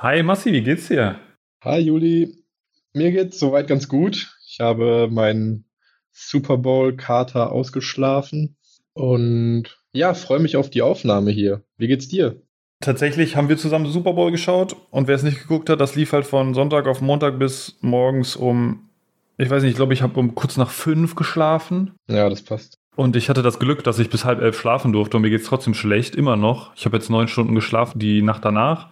Hi Massi, wie geht's dir? Hi Juli, mir geht's soweit ganz gut. Ich habe meinen Super Bowl Kater ausgeschlafen und ja, freue mich auf die Aufnahme hier. Wie geht's dir? Tatsächlich haben wir zusammen Super Bowl geschaut und wer es nicht geguckt hat, das lief halt von Sonntag auf Montag bis morgens um, ich weiß nicht, ich glaube, ich habe um kurz nach fünf geschlafen. Ja, das passt. Und ich hatte das Glück, dass ich bis halb elf schlafen durfte und mir geht's trotzdem schlecht, immer noch. Ich habe jetzt neun Stunden geschlafen die Nacht danach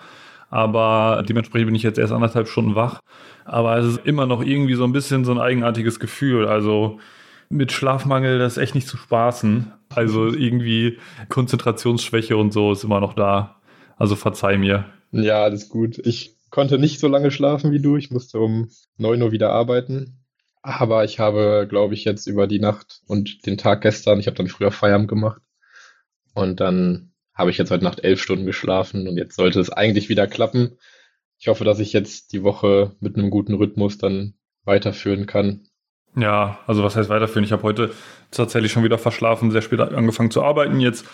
aber dementsprechend bin ich jetzt erst anderthalb Stunden wach. Aber es ist immer noch irgendwie so ein bisschen so ein eigenartiges Gefühl. Also mit Schlafmangel, das ist echt nicht zu spaßen. Also irgendwie Konzentrationsschwäche und so ist immer noch da. Also verzeih mir. Ja, alles gut. Ich konnte nicht so lange schlafen wie du. Ich musste um 9 Uhr wieder arbeiten. Aber ich habe, glaube ich, jetzt über die Nacht und den Tag gestern, ich habe dann früher Feierabend gemacht. Und dann habe ich jetzt heute Nacht elf Stunden geschlafen und jetzt sollte es eigentlich wieder klappen. Ich hoffe, dass ich jetzt die Woche mit einem guten Rhythmus dann weiterführen kann. Ja, also was heißt weiterführen? Ich habe heute tatsächlich schon wieder verschlafen, sehr spät angefangen zu arbeiten. Jetzt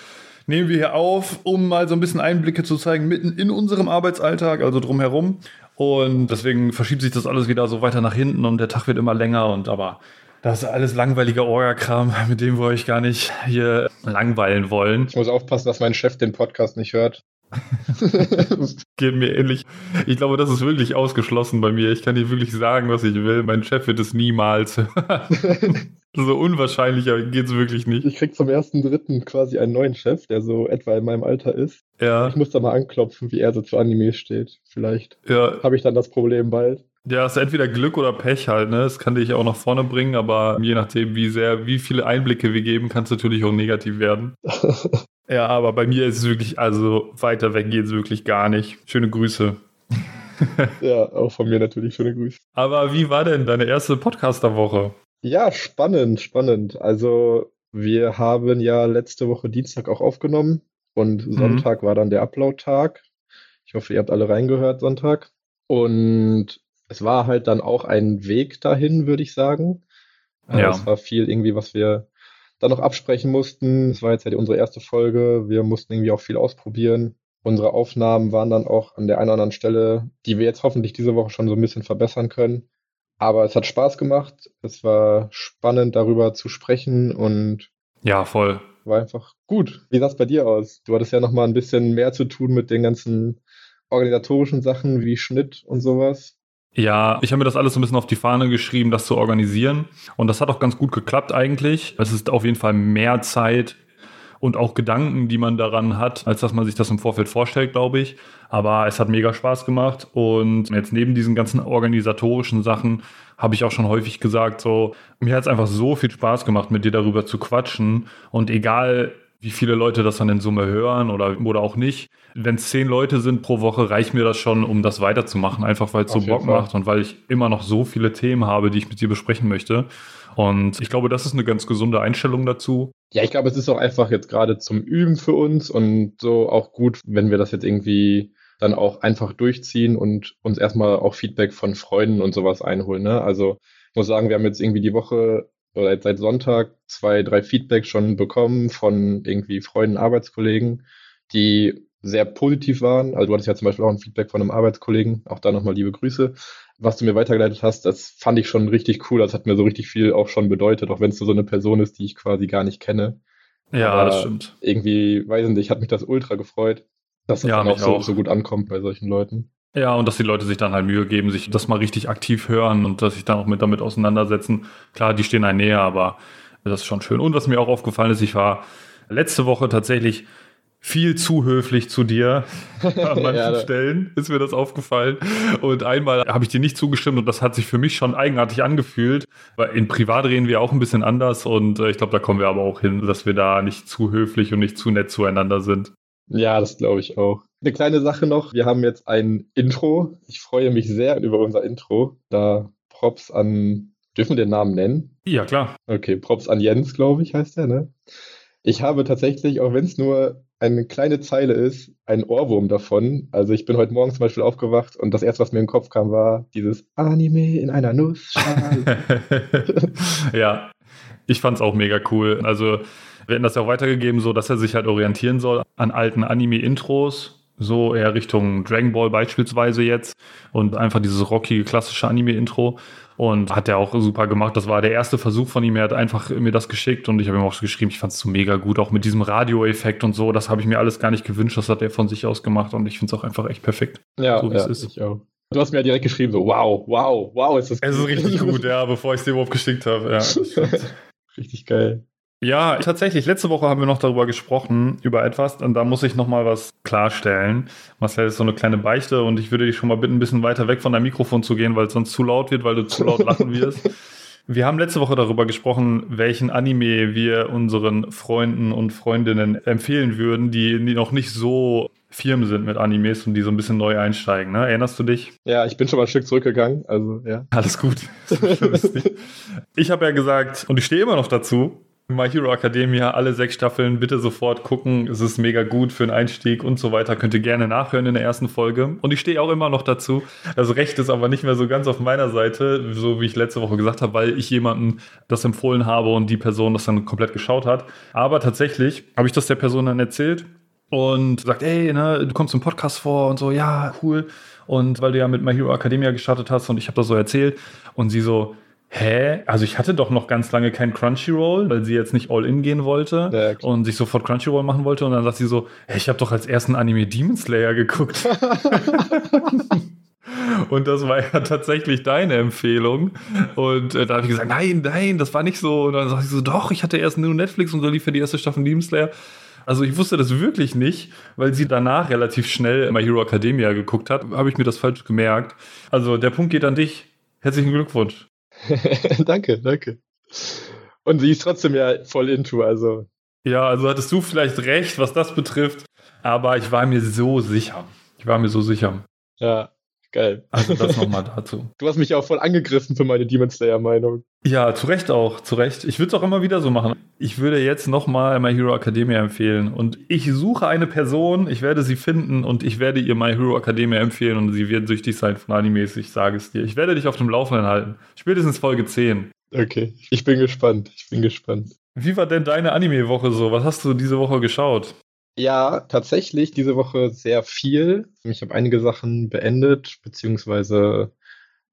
nehmen wir hier auf, um mal so ein bisschen Einblicke zu zeigen, mitten in unserem Arbeitsalltag, also drumherum. Und deswegen verschiebt sich das alles wieder so weiter nach hinten und der Tag wird immer länger und aber das ist alles langweiliger Orga-Kram, mit dem wir euch gar nicht hier langweilen wollen. Ich muss aufpassen, dass mein Chef den Podcast nicht hört. Geht mir ähnlich. Ich glaube, das ist wirklich ausgeschlossen bei mir. Ich kann dir wirklich sagen, was ich will. Mein Chef wird es niemals hören. so unwahrscheinlich, geht es wirklich nicht. Ich krieg zum ersten Dritten quasi einen neuen Chef, der so etwa in meinem Alter ist. Ja. Ich muss da mal anklopfen, wie er so zu Anime steht. Vielleicht ja. habe ich dann das Problem bald. Ja, es ist entweder Glück oder Pech halt, ne? Das kann dich auch nach vorne bringen, aber je nachdem, wie sehr, wie viele Einblicke wir geben, kann es natürlich auch negativ werden. ja, aber bei mir ist es wirklich, also weiter weg geht es wirklich gar nicht. Schöne Grüße. ja, auch von mir natürlich schöne Grüße. Aber wie war denn deine erste Podcaster-Woche? Ja, spannend, spannend. Also, wir haben ja letzte Woche Dienstag auch aufgenommen und mhm. Sonntag war dann der Upload-Tag. Ich hoffe, ihr habt alle reingehört Sonntag. Und es war halt dann auch ein Weg dahin, würde ich sagen. Äh, ja. Es war viel irgendwie, was wir dann noch absprechen mussten. Es war jetzt ja unsere erste Folge. Wir mussten irgendwie auch viel ausprobieren. Unsere Aufnahmen waren dann auch an der einen oder anderen Stelle, die wir jetzt hoffentlich diese Woche schon so ein bisschen verbessern können. Aber es hat Spaß gemacht. Es war spannend, darüber zu sprechen und ja, voll. War einfach gut. Wie sah es bei dir aus? Du hattest ja noch mal ein bisschen mehr zu tun mit den ganzen organisatorischen Sachen wie Schnitt und sowas. Ja, ich habe mir das alles so ein bisschen auf die Fahne geschrieben, das zu organisieren. Und das hat auch ganz gut geklappt eigentlich. Es ist auf jeden Fall mehr Zeit und auch Gedanken, die man daran hat, als dass man sich das im Vorfeld vorstellt, glaube ich. Aber es hat mega Spaß gemacht. Und jetzt neben diesen ganzen organisatorischen Sachen habe ich auch schon häufig gesagt, so, mir hat es einfach so viel Spaß gemacht, mit dir darüber zu quatschen. Und egal, wie viele Leute das dann in Summe hören oder, oder auch nicht. Wenn es zehn Leute sind pro Woche, reicht mir das schon, um das weiterzumachen, einfach weil es so Bock Fall. macht und weil ich immer noch so viele Themen habe, die ich mit dir besprechen möchte. Und ich glaube, das ist eine ganz gesunde Einstellung dazu. Ja, ich glaube, es ist auch einfach jetzt gerade zum Üben für uns und so auch gut, wenn wir das jetzt irgendwie dann auch einfach durchziehen und uns erstmal auch Feedback von Freunden und sowas einholen. Ne? Also ich muss sagen, wir haben jetzt irgendwie die Woche oder seit Sonntag zwei, drei Feedbacks schon bekommen von irgendwie Freunden, Arbeitskollegen, die sehr positiv waren. Also du hattest ja zum Beispiel auch ein Feedback von einem Arbeitskollegen, auch da nochmal liebe Grüße. Was du mir weitergeleitet hast, das fand ich schon richtig cool. Das hat mir so richtig viel auch schon bedeutet, auch wenn es so eine Person ist, die ich quasi gar nicht kenne. Ja, Aber das stimmt. Irgendwie, weiß ich nicht, hat mich das ultra gefreut, dass das ja, dann auch so, auch so gut ankommt bei solchen Leuten. Ja, und dass die Leute sich dann halt Mühe geben, sich das mal richtig aktiv hören und dass sich dann auch mit damit auseinandersetzen. Klar, die stehen einem näher, aber das ist schon schön. Und was mir auch aufgefallen ist, ich war letzte Woche tatsächlich viel zu höflich zu dir. An manchen ja, Stellen ist mir das aufgefallen. Und einmal habe ich dir nicht zugestimmt und das hat sich für mich schon eigenartig angefühlt. Weil in Privat reden wir auch ein bisschen anders und äh, ich glaube, da kommen wir aber auch hin, dass wir da nicht zu höflich und nicht zu nett zueinander sind. Ja, das glaube ich auch. Eine kleine Sache noch. Wir haben jetzt ein Intro. Ich freue mich sehr über unser Intro. Da Props an, dürfen wir den Namen nennen? Ja, klar. Okay, Props an Jens, glaube ich, heißt der, ne? Ich habe tatsächlich, auch wenn es nur eine kleine Zeile ist, einen Ohrwurm davon. Also ich bin heute Morgen zum Beispiel aufgewacht und das erste, was mir in den Kopf kam, war dieses Anime in einer Nussschale. ja, ich fand es auch mega cool. Also wir hätten das ja auch weitergegeben, so dass er sich halt orientieren soll an alten Anime-Intros. So eher Richtung Dragon Ball beispielsweise jetzt und einfach dieses rockige klassische Anime-Intro. Und hat er auch super gemacht. Das war der erste Versuch von ihm. Er hat einfach mir das geschickt und ich habe ihm auch geschrieben, ich fand es so mega gut, auch mit diesem Radioeffekt und so. Das habe ich mir alles gar nicht gewünscht. Das hat er von sich aus gemacht und ich finde es auch einfach echt perfekt. Ja, so, ja ich auch. Du hast mir ja direkt geschrieben, so wow, wow, wow, ist das Es ist richtig gut, ja, bevor ich es dir überhaupt geschickt habe. Ja, richtig geil. Ja, tatsächlich. Letzte Woche haben wir noch darüber gesprochen, über etwas. Und da muss ich noch mal was klarstellen. Marcel ist so eine kleine Beichte und ich würde dich schon mal bitten, ein bisschen weiter weg von deinem Mikrofon zu gehen, weil es sonst zu laut wird, weil du zu laut lachen wirst. Wir haben letzte Woche darüber gesprochen, welchen Anime wir unseren Freunden und Freundinnen empfehlen würden, die, die noch nicht so firm sind mit Animes und die so ein bisschen neu einsteigen. Ne? Erinnerst du dich? Ja, ich bin schon mal ein Stück zurückgegangen. Also, ja. Alles gut. ich habe ja gesagt, und ich stehe immer noch dazu, My Hero Academia, alle sechs Staffeln, bitte sofort gucken. Es ist mega gut für einen Einstieg und so weiter. Könnt ihr gerne nachhören in der ersten Folge. Und ich stehe auch immer noch dazu. Das Recht ist aber nicht mehr so ganz auf meiner Seite, so wie ich letzte Woche gesagt habe, weil ich jemandem das empfohlen habe und die Person das dann komplett geschaut hat. Aber tatsächlich habe ich das der Person dann erzählt und sagt, ey, ne, du kommst im Podcast vor und so, ja, cool. Und weil du ja mit My Hero Academia gestartet hast und ich habe das so erzählt und sie so, hä? Also ich hatte doch noch ganz lange kein Crunchyroll, weil sie jetzt nicht All-In gehen wollte ja, und sich sofort Crunchyroll machen wollte. Und dann sagt sie so, hey, ich habe doch als ersten Anime Demon Slayer geguckt. Und das war ja tatsächlich deine Empfehlung. Und äh, da habe ich gesagt, nein, nein, das war nicht so. Und dann sag ich so, doch, ich hatte erst nur Netflix und so lief für die erste Staffel Demon Slayer. Also ich wusste das wirklich nicht, weil sie danach relativ schnell My Hero Academia geguckt hat. Habe ich mir das falsch gemerkt. Also der Punkt geht an dich. Herzlichen Glückwunsch. danke, danke. Und sie ist trotzdem ja voll into, also. Ja, also hattest du vielleicht recht, was das betrifft, aber ich war mir so sicher. Ich war mir so sicher. Ja, Geil. Also das nochmal dazu. Du hast mich auch voll angegriffen für meine Demon Slayer Meinung. Ja, zu Recht auch, zu Recht. Ich würde es auch immer wieder so machen. Ich würde jetzt nochmal My Hero Academia empfehlen. Und ich suche eine Person, ich werde sie finden und ich werde ihr My Hero Academia empfehlen und sie wird süchtig sein von Animes, ich sage es dir. Ich werde dich auf dem Laufenden halten. Spätestens Folge 10. Okay, ich bin gespannt. Ich bin gespannt. Wie war denn deine Anime-Woche so? Was hast du diese Woche geschaut? Ja, tatsächlich diese Woche sehr viel. Ich habe einige Sachen beendet, beziehungsweise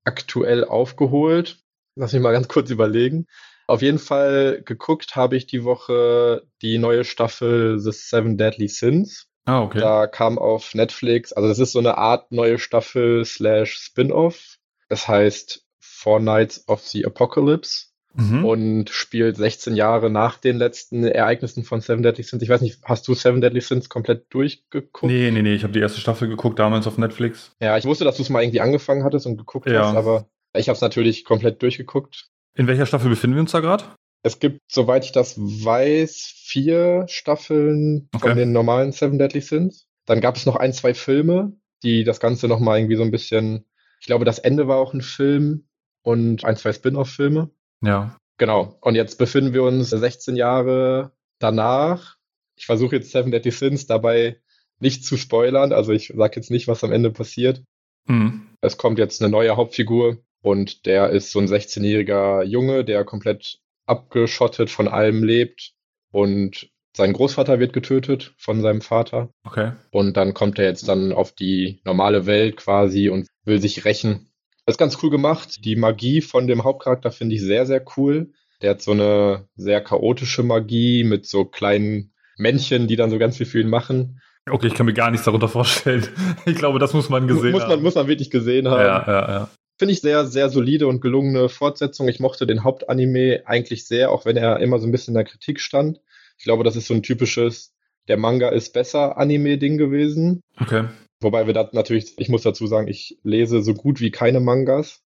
aktuell aufgeholt. Lass mich mal ganz kurz überlegen. Auf jeden Fall geguckt habe ich die Woche die neue Staffel The Seven Deadly Sins. Ah, okay. Da kam auf Netflix, also das ist so eine Art neue Staffel slash Spin-off. Das heißt Four Nights of the Apocalypse mhm. und spielt 16 Jahre nach den letzten Ereignissen von Seven Deadly Sins. Ich weiß nicht, hast du Seven Deadly Sins komplett durchgeguckt? Nee, nee, nee, ich habe die erste Staffel geguckt, damals auf Netflix. Ja, ich wusste, dass du es mal irgendwie angefangen hattest und geguckt ja. hast, aber ich habe es natürlich komplett durchgeguckt. In welcher Staffel befinden wir uns da gerade? Es gibt, soweit ich das weiß, vier Staffeln okay. von den normalen Seven Deadly Sins. Dann gab es noch ein, zwei Filme, die das Ganze nochmal irgendwie so ein bisschen, ich glaube, das Ende war auch ein Film und ein, zwei Spin-off-Filme. Ja. Genau. Und jetzt befinden wir uns 16 Jahre danach. Ich versuche jetzt Seven Deadly Sins dabei nicht zu spoilern. Also ich sage jetzt nicht, was am Ende passiert. Mhm. Es kommt jetzt eine neue Hauptfigur und der ist so ein 16-jähriger Junge, der komplett abgeschottet von allem lebt und sein Großvater wird getötet von seinem Vater. Okay. Und dann kommt er jetzt dann auf die normale Welt quasi und will sich rächen das ist ganz cool gemacht. Die Magie von dem Hauptcharakter finde ich sehr, sehr cool. Der hat so eine sehr chaotische Magie mit so kleinen Männchen, die dann so ganz viel für ihn machen. Okay, ich kann mir gar nichts darunter vorstellen. Ich glaube, das muss man gesehen muss man, haben. Muss man wirklich gesehen haben. Ja, ja, ja. Finde ich sehr, sehr solide und gelungene Fortsetzung. Ich mochte den Hauptanime eigentlich sehr, auch wenn er immer so ein bisschen in der Kritik stand. Ich glaube, das ist so ein typisches, der Manga ist besser Anime-Ding gewesen. Okay. Wobei wir da natürlich, ich muss dazu sagen, ich lese so gut wie keine Mangas.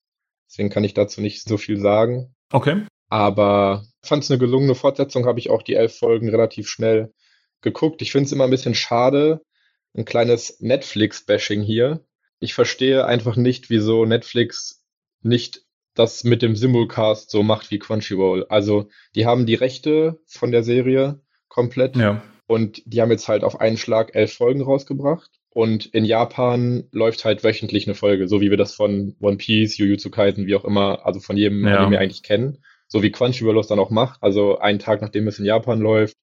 Deswegen kann ich dazu nicht so viel sagen. Okay. Aber fand es eine gelungene Fortsetzung, habe ich auch die elf Folgen relativ schnell geguckt. Ich finde es immer ein bisschen schade, ein kleines Netflix-Bashing hier. Ich verstehe einfach nicht, wieso Netflix nicht das mit dem Simulcast so macht wie Crunchyroll. Also, die haben die Rechte von der Serie komplett. Ja. Und die haben jetzt halt auf einen Schlag elf Folgen rausgebracht. Und in Japan läuft halt wöchentlich eine Folge, so wie wir das von One Piece, Jujutsu Kaisen, wie auch immer, also von jedem ja. Anime eigentlich kennen. So wie Crunchyroll es dann auch macht. Also einen Tag nachdem es in Japan läuft,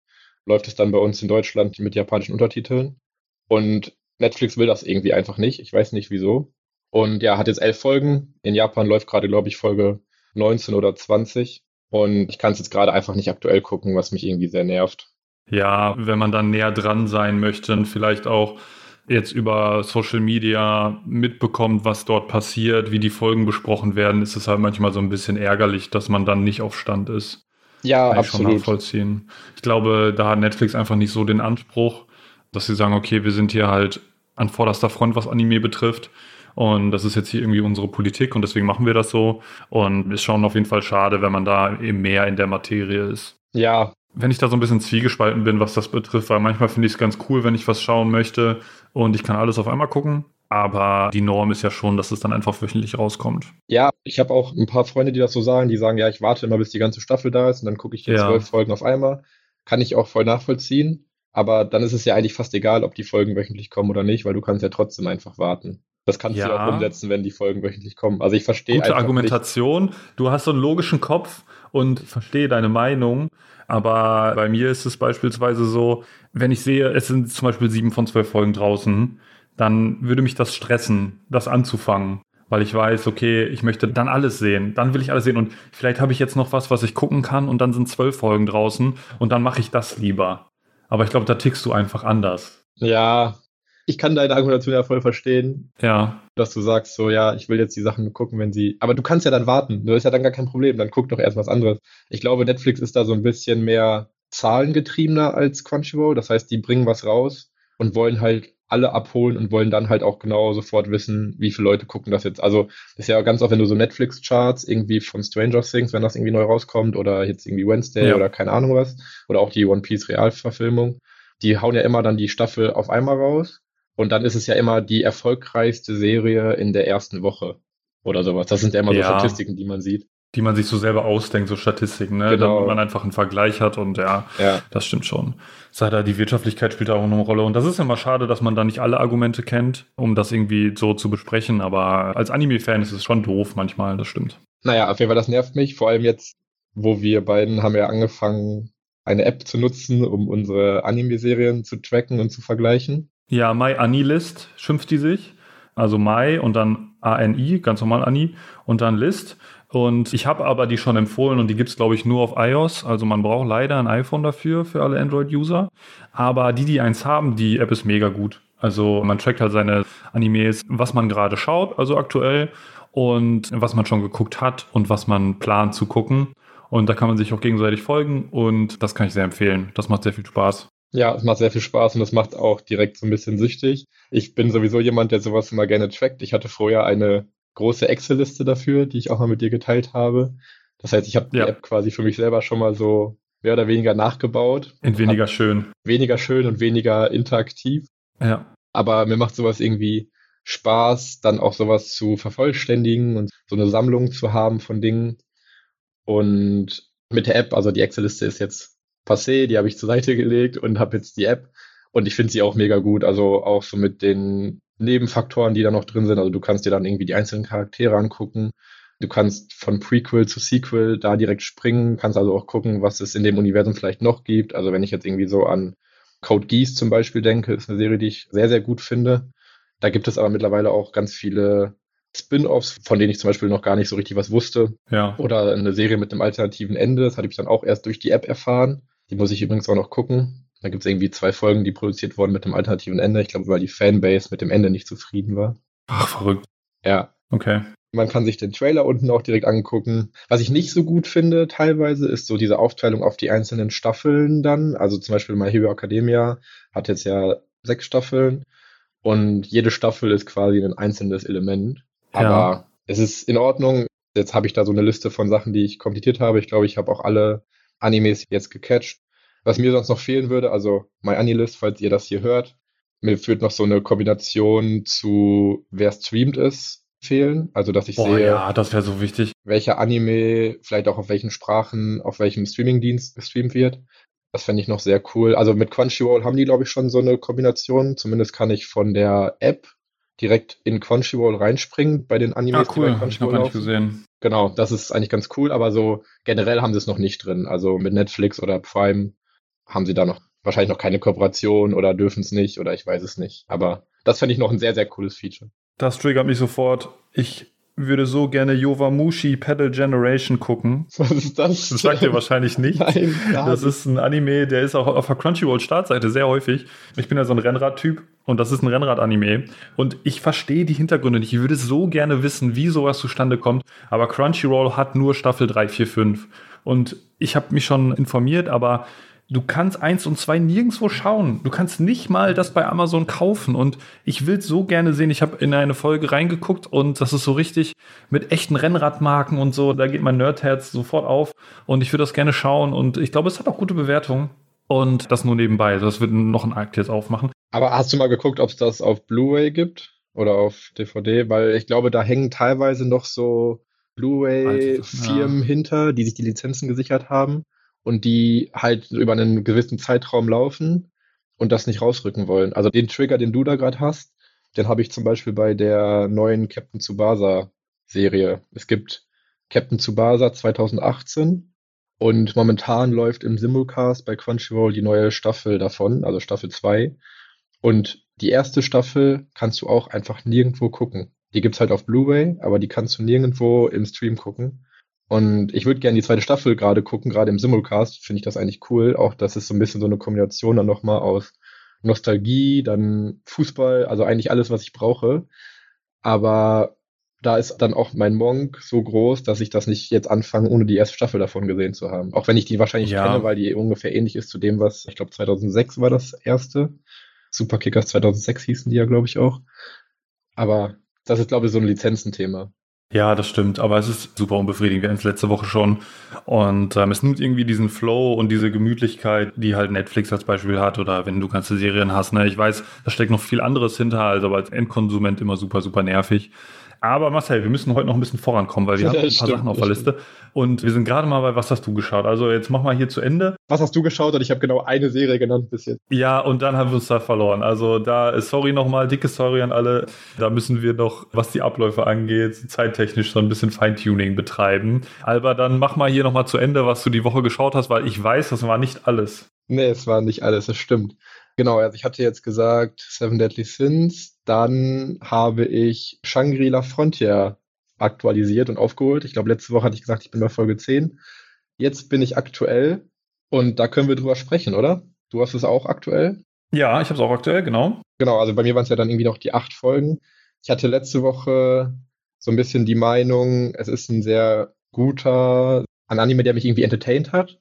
läuft es dann bei uns in Deutschland mit japanischen Untertiteln. Und Netflix will das irgendwie einfach nicht. Ich weiß nicht wieso. Und ja, hat jetzt elf Folgen. In Japan läuft gerade, glaube ich, Folge 19 oder 20. Und ich kann es jetzt gerade einfach nicht aktuell gucken, was mich irgendwie sehr nervt. Ja, wenn man dann näher dran sein möchte und vielleicht auch jetzt über Social Media mitbekommt, was dort passiert, wie die Folgen besprochen werden, ist es halt manchmal so ein bisschen ärgerlich, dass man dann nicht auf Stand ist. Ja, Kann absolut. Ich schon nachvollziehen. Ich glaube, da hat Netflix einfach nicht so den Anspruch, dass sie sagen, okay, wir sind hier halt an vorderster Front, was Anime betrifft. Und das ist jetzt hier irgendwie unsere Politik und deswegen machen wir das so. Und ist schon auf jeden Fall schade, wenn man da eben mehr in der Materie ist. Ja. Wenn ich da so ein bisschen zwiegespalten bin, was das betrifft, weil manchmal finde ich es ganz cool, wenn ich was schauen möchte und ich kann alles auf einmal gucken. Aber die Norm ist ja schon, dass es dann einfach wöchentlich rauskommt. Ja, ich habe auch ein paar Freunde, die das so sagen, die sagen, ja, ich warte immer, bis die ganze Staffel da ist und dann gucke ich die ja. zwölf Folgen auf einmal. Kann ich auch voll nachvollziehen. Aber dann ist es ja eigentlich fast egal, ob die Folgen wöchentlich kommen oder nicht, weil du kannst ja trotzdem einfach warten. Das kannst ja. du auch umsetzen, wenn die Folgen wöchentlich kommen. Also ich verstehe Gute Argumentation. Nicht. Du hast so einen logischen Kopf und verstehe deine Meinung. Aber bei mir ist es beispielsweise so, wenn ich sehe, es sind zum Beispiel sieben von zwölf Folgen draußen, dann würde mich das stressen, das anzufangen. Weil ich weiß, okay, ich möchte dann alles sehen. Dann will ich alles sehen. Und vielleicht habe ich jetzt noch was, was ich gucken kann. Und dann sind zwölf Folgen draußen. Und dann mache ich das lieber. Aber ich glaube, da tickst du einfach anders. Ja, ich kann deine Argumentation ja voll verstehen. Ja. Dass du sagst, so, ja, ich will jetzt die Sachen gucken, wenn sie. Aber du kannst ja dann warten. Das ist ja dann gar kein Problem. Dann guck doch erst was anderes. Ich glaube, Netflix ist da so ein bisschen mehr zahlengetriebener als Crunchyroll. Das heißt, die bringen was raus und wollen halt alle abholen und wollen dann halt auch genau sofort wissen, wie viele Leute gucken das jetzt. Also, ist ja ganz oft, wenn du so Netflix-Charts irgendwie von Stranger Things, wenn das irgendwie neu rauskommt oder jetzt irgendwie Wednesday ja. oder keine Ahnung was, oder auch die One Piece Realverfilmung, die hauen ja immer dann die Staffel auf einmal raus und dann ist es ja immer die erfolgreichste Serie in der ersten Woche oder sowas. Das sind ja immer ja. so Statistiken, die man sieht. Die man sich so selber ausdenkt, so Statistiken, ne? Genau. Damit man einfach einen Vergleich hat und ja, ja. das stimmt schon. Sei da die Wirtschaftlichkeit spielt da auch eine Rolle. Und das ist immer schade, dass man da nicht alle Argumente kennt, um das irgendwie so zu besprechen. Aber als Anime-Fan ist es schon doof manchmal, das stimmt. Naja, auf jeden Fall, das nervt mich. Vor allem jetzt, wo wir beiden haben ja angefangen, eine App zu nutzen, um unsere Anime-Serien zu tracken und zu vergleichen. Ja, My Anilist schimpft die sich. Also My und dann ANI, ganz normal Ani und dann List. Und ich habe aber die schon empfohlen und die gibt es, glaube ich, nur auf iOS. Also man braucht leider ein iPhone dafür, für alle Android-User. Aber die, die eins haben, die App ist mega gut. Also man trackt halt seine Animes, was man gerade schaut, also aktuell, und was man schon geguckt hat und was man plant zu gucken. Und da kann man sich auch gegenseitig folgen und das kann ich sehr empfehlen. Das macht sehr viel Spaß. Ja, es macht sehr viel Spaß und es macht auch direkt so ein bisschen süchtig. Ich bin sowieso jemand, der sowas immer gerne trackt. Ich hatte vorher eine große Excel-Liste dafür, die ich auch mal mit dir geteilt habe. Das heißt, ich habe ja. die App quasi für mich selber schon mal so mehr oder weniger nachgebaut. In weniger schön. Weniger schön und weniger interaktiv. Ja. Aber mir macht sowas irgendwie Spaß, dann auch sowas zu vervollständigen und so eine Sammlung zu haben von Dingen. Und mit der App, also die Excel-Liste ist jetzt passé, die habe ich zur Seite gelegt und habe jetzt die App und ich finde sie auch mega gut. Also auch so mit den Nebenfaktoren, die da noch drin sind. Also du kannst dir dann irgendwie die einzelnen Charaktere angucken. Du kannst von Prequel zu Sequel da direkt springen, kannst also auch gucken, was es in dem Universum vielleicht noch gibt. Also wenn ich jetzt irgendwie so an Code Geass zum Beispiel denke, ist eine Serie, die ich sehr, sehr gut finde. Da gibt es aber mittlerweile auch ganz viele Spin-offs, von denen ich zum Beispiel noch gar nicht so richtig was wusste. Ja. Oder eine Serie mit einem alternativen Ende. Das hatte ich dann auch erst durch die App erfahren. Die muss ich übrigens auch noch gucken. Da gibt es irgendwie zwei Folgen, die produziert wurden mit einem alternativen Ende. Ich glaube, weil die Fanbase mit dem Ende nicht zufrieden war. Ach, verrückt. Ja. Okay. Man kann sich den Trailer unten auch direkt angucken. Was ich nicht so gut finde teilweise, ist so diese Aufteilung auf die einzelnen Staffeln dann. Also zum Beispiel My Hero Academia hat jetzt ja sechs Staffeln und jede Staffel ist quasi ein einzelnes Element. Aber ja. es ist in Ordnung. Jetzt habe ich da so eine Liste von Sachen, die ich komplettiert habe. Ich glaube, ich habe auch alle Animes jetzt gecatcht. Was mir sonst noch fehlen würde, also My Anilist, falls ihr das hier hört, mir führt noch so eine Kombination zu wer streamt ist fehlen. Also dass ich Boah, sehe, ja, das wäre so wichtig. Welcher Anime, vielleicht auch auf welchen Sprachen, auf welchem Streamingdienst gestreamt wird. Das fände ich noch sehr cool. Also mit Crunchyroll haben die, glaube ich, schon so eine Kombination. Zumindest kann ich von der App direkt in Crunchyroll reinspringen bei den Animes, ah, cool. die bei Crunchyroll ich noch nicht gesehen. Genau, das ist eigentlich ganz cool, aber so generell haben sie es noch nicht drin. Also mit Netflix oder Prime haben sie da noch wahrscheinlich noch keine Kooperation oder dürfen es nicht oder ich weiß es nicht. Aber das fände ich noch ein sehr, sehr cooles Feature. Das triggert mich sofort. Ich würde so gerne Yowamushi Pedal Generation gucken. Was ist das? Das sagt ihr wahrscheinlich nicht. Nein, das ist ein Anime, der ist auch auf der Crunchyroll Startseite sehr häufig. Ich bin ja so ein Rennrad-Typ und das ist ein Rennrad-Anime. Und ich verstehe die Hintergründe nicht. Ich würde so gerne wissen, wie sowas zustande kommt. Aber Crunchyroll hat nur Staffel 3, 4, 5. Und ich habe mich schon informiert, aber du kannst eins und zwei nirgendwo schauen. Du kannst nicht mal das bei Amazon kaufen. Und ich will es so gerne sehen. Ich habe in eine Folge reingeguckt und das ist so richtig mit echten Rennradmarken und so. Da geht mein Nerdherz sofort auf. Und ich würde das gerne schauen. Und ich glaube, es hat auch gute Bewertungen. Und das nur nebenbei. Das wird noch ein Akt jetzt aufmachen. Aber hast du mal geguckt, ob es das auf Blu-ray gibt? Oder auf DVD? Weil ich glaube, da hängen teilweise noch so Blu-ray-Firmen ja. hinter, die sich die Lizenzen gesichert haben und die halt über einen gewissen Zeitraum laufen und das nicht rausrücken wollen. Also den Trigger, den du da gerade hast, den habe ich zum Beispiel bei der neuen Captain Tsubasa Serie. Es gibt Captain Tsubasa 2018 und momentan läuft im Simulcast bei Crunchyroll die neue Staffel davon, also Staffel 2. Und die erste Staffel kannst du auch einfach nirgendwo gucken. Die gibt's halt auf Blu-ray, aber die kannst du nirgendwo im Stream gucken. Und ich würde gerne die zweite Staffel gerade gucken, gerade im Simulcast finde ich das eigentlich cool. Auch das ist so ein bisschen so eine Kombination dann nochmal aus Nostalgie, dann Fußball, also eigentlich alles, was ich brauche. Aber da ist dann auch mein Monk so groß, dass ich das nicht jetzt anfange, ohne die erste Staffel davon gesehen zu haben. Auch wenn ich die wahrscheinlich ja. kenne, weil die ungefähr ähnlich ist zu dem, was, ich glaube 2006 war das erste. Superkickers 2006 hießen die ja, glaube ich, auch. Aber das ist, glaube ich, so ein Lizenzenthema. Ja, das stimmt, aber es ist super unbefriedigend. Wir hatten es letzte Woche schon. Und ähm, es nimmt irgendwie diesen Flow und diese Gemütlichkeit, die halt Netflix als Beispiel hat oder wenn du ganze Serien hast. Ne? Ich weiß, da steckt noch viel anderes hinter, also als Endkonsument immer super, super nervig. Aber Marcel, wir müssen heute noch ein bisschen vorankommen, weil wir ja, haben ein paar stimmt, Sachen auf der Liste. Und wir sind gerade mal bei Was hast du geschaut? Also jetzt mach mal hier zu Ende. Was hast du geschaut? Und ich habe genau eine Serie genannt bis jetzt. Ja, und dann haben wir uns da verloren. Also da, sorry nochmal, dicke Sorry an alle. Da müssen wir noch, was die Abläufe angeht, zeittechnisch so ein bisschen Feintuning betreiben. Alba, dann mach mal hier nochmal zu Ende, was du die Woche geschaut hast, weil ich weiß, das war nicht alles. Nee, es war nicht alles, das stimmt. Genau, also ich hatte jetzt gesagt Seven Deadly Sins, dann habe ich Shangri-La Frontier aktualisiert und aufgeholt. Ich glaube, letzte Woche hatte ich gesagt, ich bin bei Folge 10. Jetzt bin ich aktuell und da können wir drüber sprechen, oder? Du hast es auch aktuell? Ja, ich habe es auch aktuell, genau. Genau, also bei mir waren es ja dann irgendwie noch die acht Folgen. Ich hatte letzte Woche so ein bisschen die Meinung, es ist ein sehr guter, ein Anime, der mich irgendwie entertained hat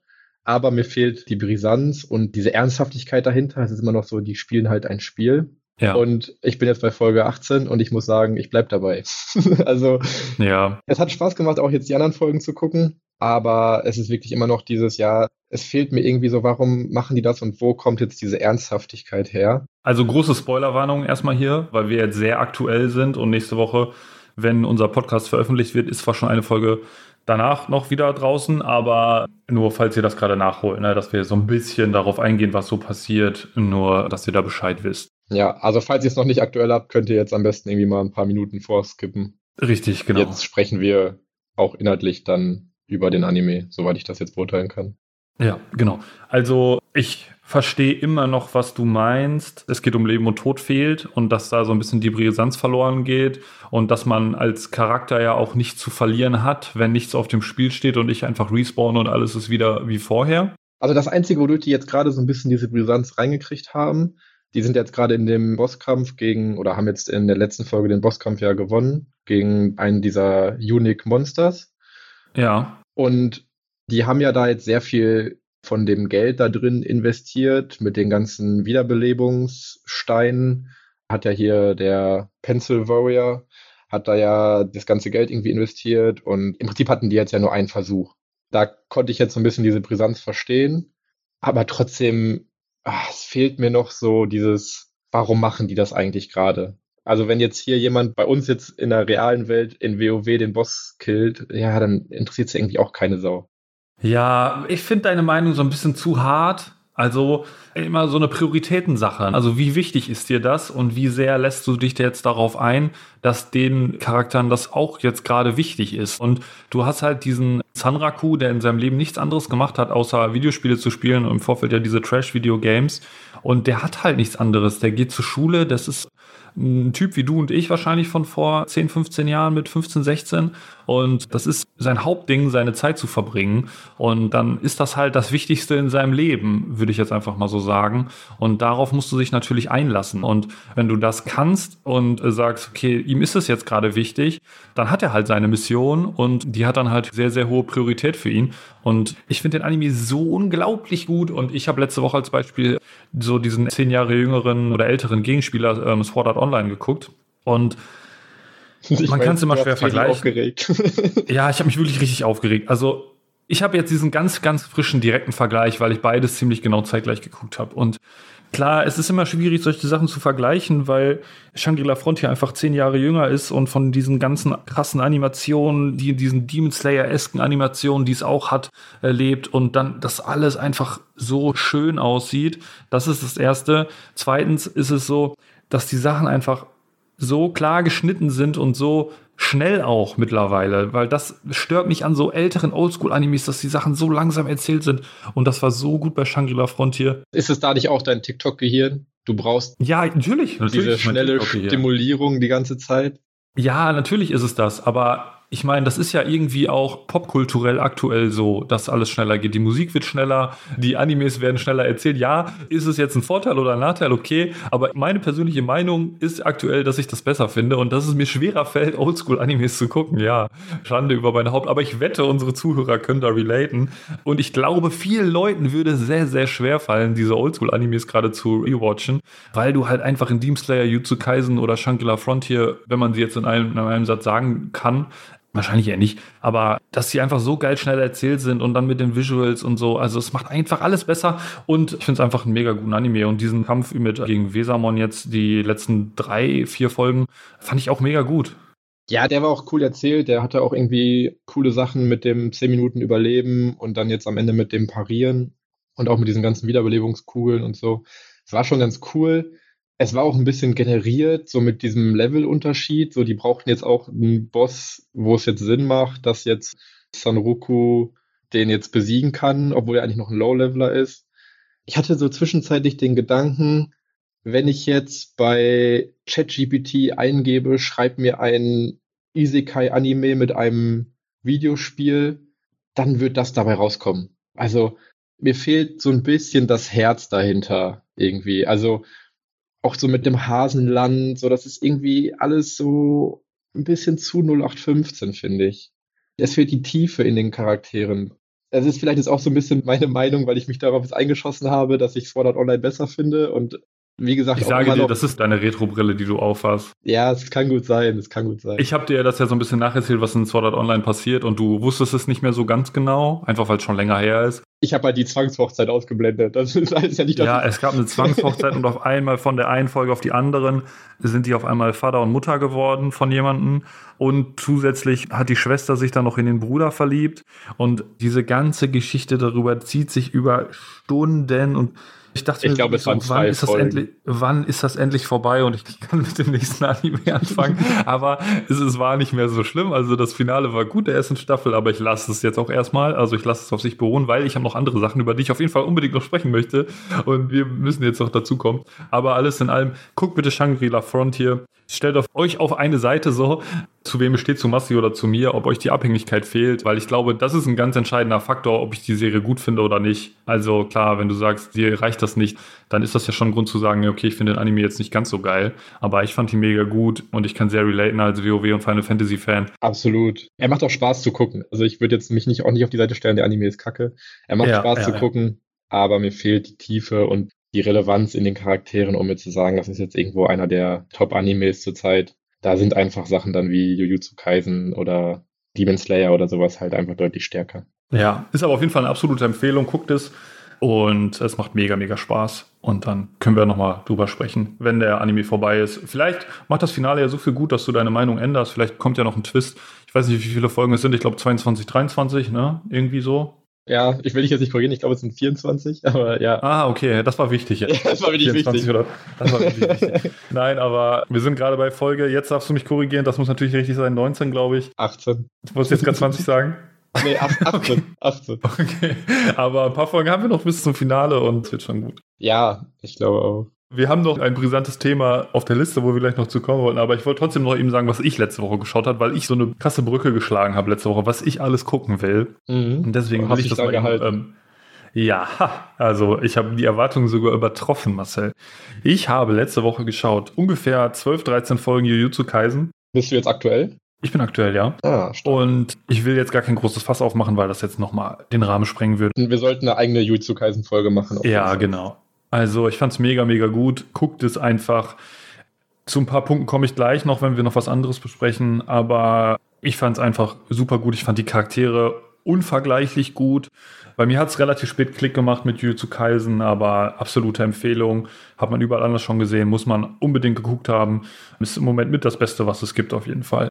aber mir fehlt die Brisanz und diese Ernsthaftigkeit dahinter. Es ist immer noch so, die spielen halt ein Spiel. Ja. Und ich bin jetzt bei Folge 18 und ich muss sagen, ich bleib dabei. also, ja. es hat Spaß gemacht, auch jetzt die anderen Folgen zu gucken. Aber es ist wirklich immer noch dieses Jahr, es fehlt mir irgendwie so, warum machen die das und wo kommt jetzt diese Ernsthaftigkeit her? Also große Spoilerwarnung erstmal hier, weil wir jetzt sehr aktuell sind und nächste Woche, wenn unser Podcast veröffentlicht wird, ist zwar schon eine Folge danach noch wieder draußen, aber nur falls ihr das gerade nachholt, ne, dass wir so ein bisschen darauf eingehen, was so passiert, nur dass ihr da Bescheid wisst. Ja, also falls ihr es noch nicht aktuell habt, könnt ihr jetzt am besten irgendwie mal ein paar Minuten vorskippen. Richtig, genau. Jetzt sprechen wir auch inhaltlich dann über den Anime, soweit ich das jetzt beurteilen kann. Ja, genau. Also ich verstehe immer noch, was du meinst. Es geht um Leben und Tod fehlt und dass da so ein bisschen die Brisanz verloren geht und dass man als Charakter ja auch nichts zu verlieren hat, wenn nichts auf dem Spiel steht und ich einfach respawn und alles ist wieder wie vorher. Also das Einzige, wodurch die jetzt gerade so ein bisschen diese Brisanz reingekriegt haben, die sind jetzt gerade in dem Bosskampf gegen, oder haben jetzt in der letzten Folge den Bosskampf ja gewonnen, gegen einen dieser Unique Monsters. Ja. Und die haben ja da jetzt sehr viel von dem Geld da drin investiert mit den ganzen Wiederbelebungssteinen. Hat ja hier der Pencil Warrior, hat da ja das ganze Geld irgendwie investiert und im Prinzip hatten die jetzt ja nur einen Versuch. Da konnte ich jetzt so ein bisschen diese Brisanz verstehen, aber trotzdem, ach, es fehlt mir noch so dieses, warum machen die das eigentlich gerade? Also wenn jetzt hier jemand bei uns jetzt in der realen Welt in WoW den Boss killt, ja, dann interessiert es irgendwie auch keine Sau. Ja, ich finde deine Meinung so ein bisschen zu hart. Also immer so eine Prioritätensache. Also wie wichtig ist dir das und wie sehr lässt du dich jetzt darauf ein, dass den Charakteren das auch jetzt gerade wichtig ist. Und du hast halt diesen Sanraku, der in seinem Leben nichts anderes gemacht hat, außer Videospiele zu spielen und im Vorfeld ja diese Trash-Video-Games. Und der hat halt nichts anderes. Der geht zur Schule, das ist ein Typ wie du und ich wahrscheinlich von vor 10, 15 Jahren mit 15, 16. Und das ist sein Hauptding, seine Zeit zu verbringen. Und dann ist das halt das Wichtigste in seinem Leben, würde ich jetzt einfach mal so sagen. Und darauf musst du dich natürlich einlassen. Und wenn du das kannst und sagst, okay, ihm ist es jetzt gerade wichtig, dann hat er halt seine Mission und die hat dann halt sehr, sehr hohe Priorität für ihn. Und ich finde den Anime so unglaublich gut. Und ich habe letzte Woche als Beispiel so diesen zehn Jahre jüngeren oder älteren Gegenspieler ähm, Sword Art Online geguckt. Und ich man kann es immer schwer vergleichen. Aufgeregt. ja, ich habe mich wirklich richtig aufgeregt. Also ich habe jetzt diesen ganz, ganz frischen direkten Vergleich, weil ich beides ziemlich genau zeitgleich geguckt habe. Und klar, es ist immer schwierig, solche Sachen zu vergleichen, weil Shangri-La Frontier einfach zehn Jahre jünger ist und von diesen ganzen krassen Animationen, die in diesen Demon Slayer-esken Animationen, die es auch hat, erlebt und dann das alles einfach so schön aussieht. Das ist das Erste. Zweitens ist es so, dass die Sachen einfach so klar geschnitten sind und so schnell auch mittlerweile, weil das stört mich an so älteren Oldschool-Animes, dass die Sachen so langsam erzählt sind und das war so gut bei Shangri-La Frontier. Ist es da nicht auch dein TikTok-Gehirn? Du brauchst ja natürlich, natürlich diese schnelle Stimulierung die ganze Zeit. Ja, natürlich ist es das, aber ich meine, das ist ja irgendwie auch popkulturell aktuell so, dass alles schneller geht. Die Musik wird schneller, die Animes werden schneller erzählt. Ja, ist es jetzt ein Vorteil oder ein Nachteil? Okay, aber meine persönliche Meinung ist aktuell, dass ich das besser finde und dass es mir schwerer fällt, Oldschool-Animes zu gucken. Ja, Schande über meine Haupt. Aber ich wette, unsere Zuhörer können da relaten. Und ich glaube, vielen Leuten würde es sehr, sehr schwer fallen, diese Oldschool-Animes gerade zu rewatchen, weil du halt einfach in Demon Slayer, Jutsu Kaisen oder Shankila Frontier, wenn man sie jetzt in einem, in einem Satz sagen kann, Wahrscheinlich eher nicht, aber dass sie einfach so geil schnell erzählt sind und dann mit den Visuals und so, also es macht einfach alles besser. Und ich finde es einfach einen mega guten Anime. Und diesen Kampf mit gegen Wesamon jetzt, die letzten drei, vier Folgen, fand ich auch mega gut. Ja, der war auch cool erzählt, der hatte auch irgendwie coole Sachen mit dem 10 Minuten Überleben und dann jetzt am Ende mit dem Parieren und auch mit diesen ganzen Wiederbelebungskugeln und so. Es war schon ganz cool es war auch ein bisschen generiert, so mit diesem Levelunterschied. So, die brauchten jetzt auch einen Boss, wo es jetzt Sinn macht, dass jetzt Sanroku den jetzt besiegen kann, obwohl er eigentlich noch ein Low-Leveler ist. Ich hatte so zwischenzeitlich den Gedanken, wenn ich jetzt bei ChatGPT eingebe, schreib mir ein Isekai-Anime mit einem Videospiel, dann wird das dabei rauskommen. Also mir fehlt so ein bisschen das Herz dahinter irgendwie. Also auch so mit dem Hasenland, so das ist irgendwie alles so ein bisschen zu 0815, finde ich. Es fehlt die Tiefe in den Charakteren. Das ist vielleicht jetzt auch so ein bisschen meine Meinung, weil ich mich darauf jetzt eingeschossen habe, dass ich Sword Art Online besser finde und wie gesagt, ich sage dir, das ist deine Retro-Brille, die du aufhast. Ja, es kann gut sein, es kann gut sein. Ich habe dir das ja so ein bisschen nacherzählt, was in Sword Art Online passiert und du wusstest es nicht mehr so ganz genau, einfach weil es schon länger her ist. Ich habe halt die Zwangshochzeit ausgeblendet. Das ist ja nicht Ja, es gab eine Zwangshochzeit und auf einmal von der einen Folge auf die anderen sind die auf einmal Vater und Mutter geworden von jemandem. Und zusätzlich hat die Schwester sich dann noch in den Bruder verliebt. Und diese ganze Geschichte darüber zieht sich über Stunden und ich dachte ich mir, glaube, so, wann, ist das endlich, wann ist das endlich vorbei und ich kann mit dem nächsten Anime anfangen. aber es, es, war nicht mehr so schlimm. Also das Finale war gut der ersten Staffel, aber ich lasse es jetzt auch erstmal. Also ich lasse es auf sich beruhen, weil ich habe noch andere Sachen, über die ich auf jeden Fall unbedingt noch sprechen möchte. Und wir müssen jetzt noch dazu kommen. Aber alles in allem, guckt bitte Shangri-La Frontier. Stellt auf euch auf eine Seite so, zu wem es steht, zu Massi oder zu mir, ob euch die Abhängigkeit fehlt, weil ich glaube, das ist ein ganz entscheidender Faktor, ob ich die Serie gut finde oder nicht. Also klar, wenn du sagst, dir reicht das nicht, dann ist das ja schon ein Grund zu sagen, okay, ich finde den Anime jetzt nicht ganz so geil, aber ich fand ihn mega gut und ich kann sehr relaten als WoW und Final Fantasy Fan. Absolut. Er macht auch Spaß zu gucken. Also ich würde jetzt mich nicht auch nicht auf die Seite stellen, der Anime ist kacke. Er macht ja, Spaß ja, zu ja. gucken, aber mir fehlt die Tiefe und die Relevanz in den Charakteren, um mir zu sagen, das ist jetzt irgendwo einer der Top-Animes zurzeit. Da sind einfach Sachen dann wie Jujutsu Kaisen oder Demon Slayer oder sowas halt einfach deutlich stärker. Ja, ist aber auf jeden Fall eine absolute Empfehlung. Guckt es und es macht mega, mega Spaß. Und dann können wir nochmal drüber sprechen, wenn der Anime vorbei ist. Vielleicht macht das Finale ja so viel gut, dass du deine Meinung änderst. Vielleicht kommt ja noch ein Twist. Ich weiß nicht, wie viele Folgen es sind. Ich glaube 22, 23, ne? Irgendwie so. Ja, ich will dich jetzt nicht korrigieren, ich glaube, es sind 24, aber ja. Ah, okay, das war wichtig. Jetzt. Ja, das war wirklich wichtig. Oder, das war wirklich wichtig. Nein, aber wir sind gerade bei Folge, jetzt darfst du mich korrigieren, das muss natürlich richtig sein, 19, glaube ich. 18. Du wolltest jetzt gerade 20 sagen? Nee, 18. Okay. 18. Okay, aber ein paar Folgen haben wir noch bis zum Finale und es wird schon gut. Ja, ich glaube auch. Wir haben noch ein brisantes Thema auf der Liste, wo wir gleich noch zu kommen wollten, aber ich wollte trotzdem noch eben sagen, was ich letzte Woche geschaut habe, weil ich so eine krasse Brücke geschlagen habe letzte Woche, was ich alles gucken will. Mhm. Und deswegen habe ich das mal gehalten. Ähm, ja, also ich habe die Erwartungen sogar übertroffen, Marcel. Ich habe letzte Woche geschaut, ungefähr 12, 13 Folgen Jujutsu Kaisen. Bist du jetzt aktuell? Ich bin aktuell, ja. Ah, und ich will jetzt gar kein großes Fass aufmachen, weil das jetzt nochmal den Rahmen sprengen würde. Wir sollten eine eigene Jujutsu Kaisen Folge machen. Ja, genau. Also ich fand es mega, mega gut. Guckt es einfach. Zu ein paar Punkten komme ich gleich noch, wenn wir noch was anderes besprechen. Aber ich fand es einfach super gut. Ich fand die Charaktere unvergleichlich gut. Bei mir hat es relativ spät Klick gemacht mit Jujutsu Kaisen, aber absolute Empfehlung. Hat man überall anders schon gesehen, muss man unbedingt geguckt haben. Ist im Moment mit das Beste, was es gibt, auf jeden Fall.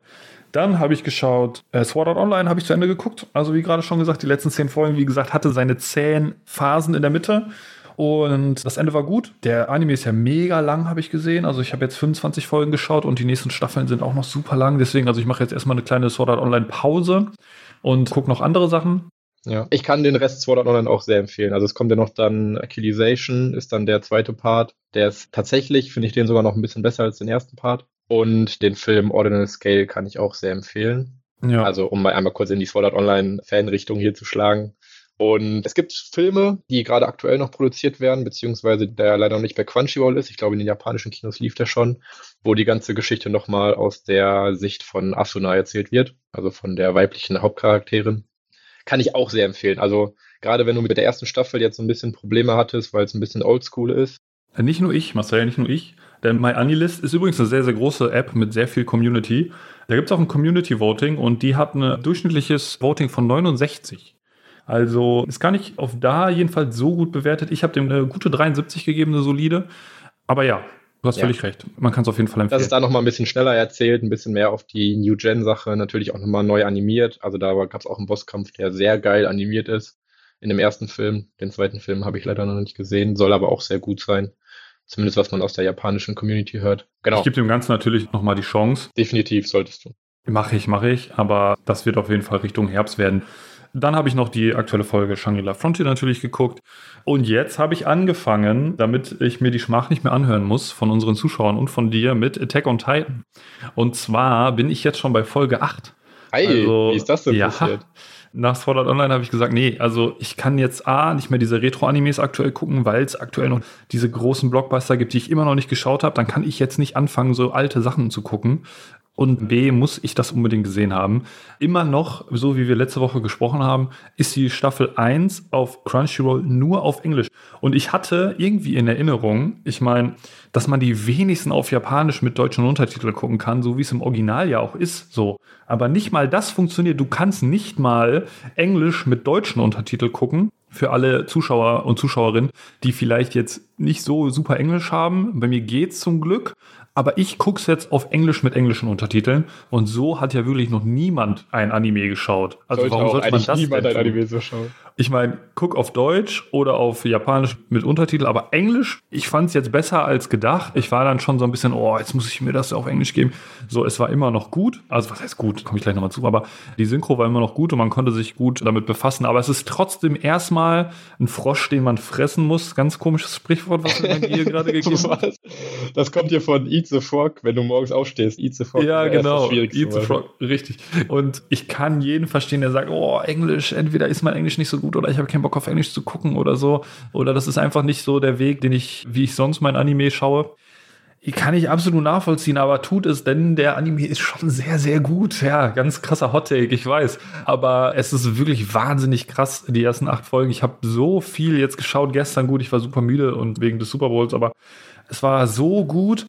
Dann habe ich geschaut, äh, Sword Art Online habe ich zu Ende geguckt. Also wie gerade schon gesagt, die letzten zehn Folgen, wie gesagt, hatte seine zehn Phasen in der Mitte. Und das Ende war gut. Der Anime ist ja mega lang, habe ich gesehen. Also ich habe jetzt 25 Folgen geschaut und die nächsten Staffeln sind auch noch super lang. Deswegen, also ich mache jetzt erstmal eine kleine Sword Art Online Pause und gucke noch andere Sachen. Ja, ich kann den Rest Sword Art Online auch sehr empfehlen. Also es kommt ja noch dann Achillesation, ist dann der zweite Part. Der ist tatsächlich, finde ich den sogar noch ein bisschen besser als den ersten Part. Und den Film Ordinal Scale kann ich auch sehr empfehlen. Ja. Also um mal einmal kurz in die Sword Art Online Fanrichtung hier zu schlagen. Und es gibt Filme, die gerade aktuell noch produziert werden, beziehungsweise der leider noch nicht bei Crunchyroll ist. Ich glaube, in den japanischen Kinos lief der schon, wo die ganze Geschichte nochmal aus der Sicht von Asuna erzählt wird, also von der weiblichen Hauptcharakterin. Kann ich auch sehr empfehlen. Also gerade wenn du mit der ersten Staffel jetzt so ein bisschen Probleme hattest, weil es ein bisschen oldschool ist. Nicht nur ich, Marcel, nicht nur ich. Denn MyAnilist ist übrigens eine sehr, sehr große App mit sehr viel Community. Da gibt es auch ein Community Voting und die hat ein durchschnittliches Voting von 69. Also ist gar nicht auf da jedenfalls so gut bewertet. Ich habe dem eine gute 73 gegeben, eine solide. Aber ja, du hast ja. völlig recht. Man kann es auf jeden Fall empfehlen. Das ist da nochmal ein bisschen schneller erzählt, ein bisschen mehr auf die New Gen-Sache, natürlich auch nochmal neu animiert. Also da gab es auch einen Bosskampf, der sehr geil animiert ist. In dem ersten Film. Den zweiten Film habe ich leider noch nicht gesehen, soll aber auch sehr gut sein. Zumindest was man aus der japanischen Community hört. Genau. Ich gebe dem Ganzen natürlich nochmal die Chance. Definitiv solltest du. Mache ich, mache ich. Aber das wird auf jeden Fall Richtung Herbst werden. Dann habe ich noch die aktuelle Folge Shangri-La Frontier natürlich geguckt. Und jetzt habe ich angefangen, damit ich mir die Schmach nicht mehr anhören muss von unseren Zuschauern und von dir mit Attack on Titan. Und zwar bin ich jetzt schon bei Folge 8. Ei, also, wie ist das denn ja, passiert? Nach Sword Art Online habe ich gesagt, nee, also ich kann jetzt A, nicht mehr diese Retro-Animes aktuell gucken, weil es aktuell noch diese großen Blockbuster gibt, die ich immer noch nicht geschaut habe. Dann kann ich jetzt nicht anfangen, so alte Sachen zu gucken und B, muss ich das unbedingt gesehen haben. Immer noch, so wie wir letzte Woche gesprochen haben, ist die Staffel 1 auf Crunchyroll nur auf Englisch. Und ich hatte irgendwie in Erinnerung, ich meine, dass man die wenigsten auf Japanisch mit deutschen Untertiteln gucken kann, so wie es im Original ja auch ist, so. Aber nicht mal das funktioniert. Du kannst nicht mal Englisch mit deutschen Untertiteln gucken. Für alle Zuschauer und Zuschauerinnen, die vielleicht jetzt nicht so super Englisch haben. Bei mir geht's zum Glück aber ich gucke es jetzt auf Englisch mit englischen Untertiteln und so hat ja wirklich noch niemand ein Anime geschaut. Also sollte warum sollte man das niemand ein Anime so schauen? Ich meine, guck auf Deutsch oder auf Japanisch mit Untertitel, aber Englisch, ich fand es jetzt besser als gedacht. Ich war dann schon so ein bisschen, oh, jetzt muss ich mir das auf Englisch geben. So, es war immer noch gut. Also, was heißt gut? Komme ich gleich nochmal zu. Aber die Synchro war immer noch gut und man konnte sich gut damit befassen. Aber es ist trotzdem erstmal ein Frosch, den man fressen muss. Ganz komisches Sprichwort, was mir hier gerade gegeben hat. Das kommt hier von Eat the Frog, wenn du morgens aufstehst. Eat the Frog. Ja, genau. Eat the Frog, richtig. Und ich kann jeden verstehen, der sagt, oh, Englisch, entweder ist mein Englisch nicht so gut gut oder ich habe keinen Bock auf Englisch zu gucken oder so. Oder das ist einfach nicht so der Weg, den ich, wie ich sonst mein Anime schaue. Kann ich absolut nachvollziehen, aber tut es, denn der Anime ist schon sehr, sehr gut. Ja, ganz krasser Hottake, ich weiß. Aber es ist wirklich wahnsinnig krass, die ersten acht Folgen. Ich habe so viel jetzt geschaut gestern. Gut, ich war super müde und wegen des Super Bowls, aber es war so gut.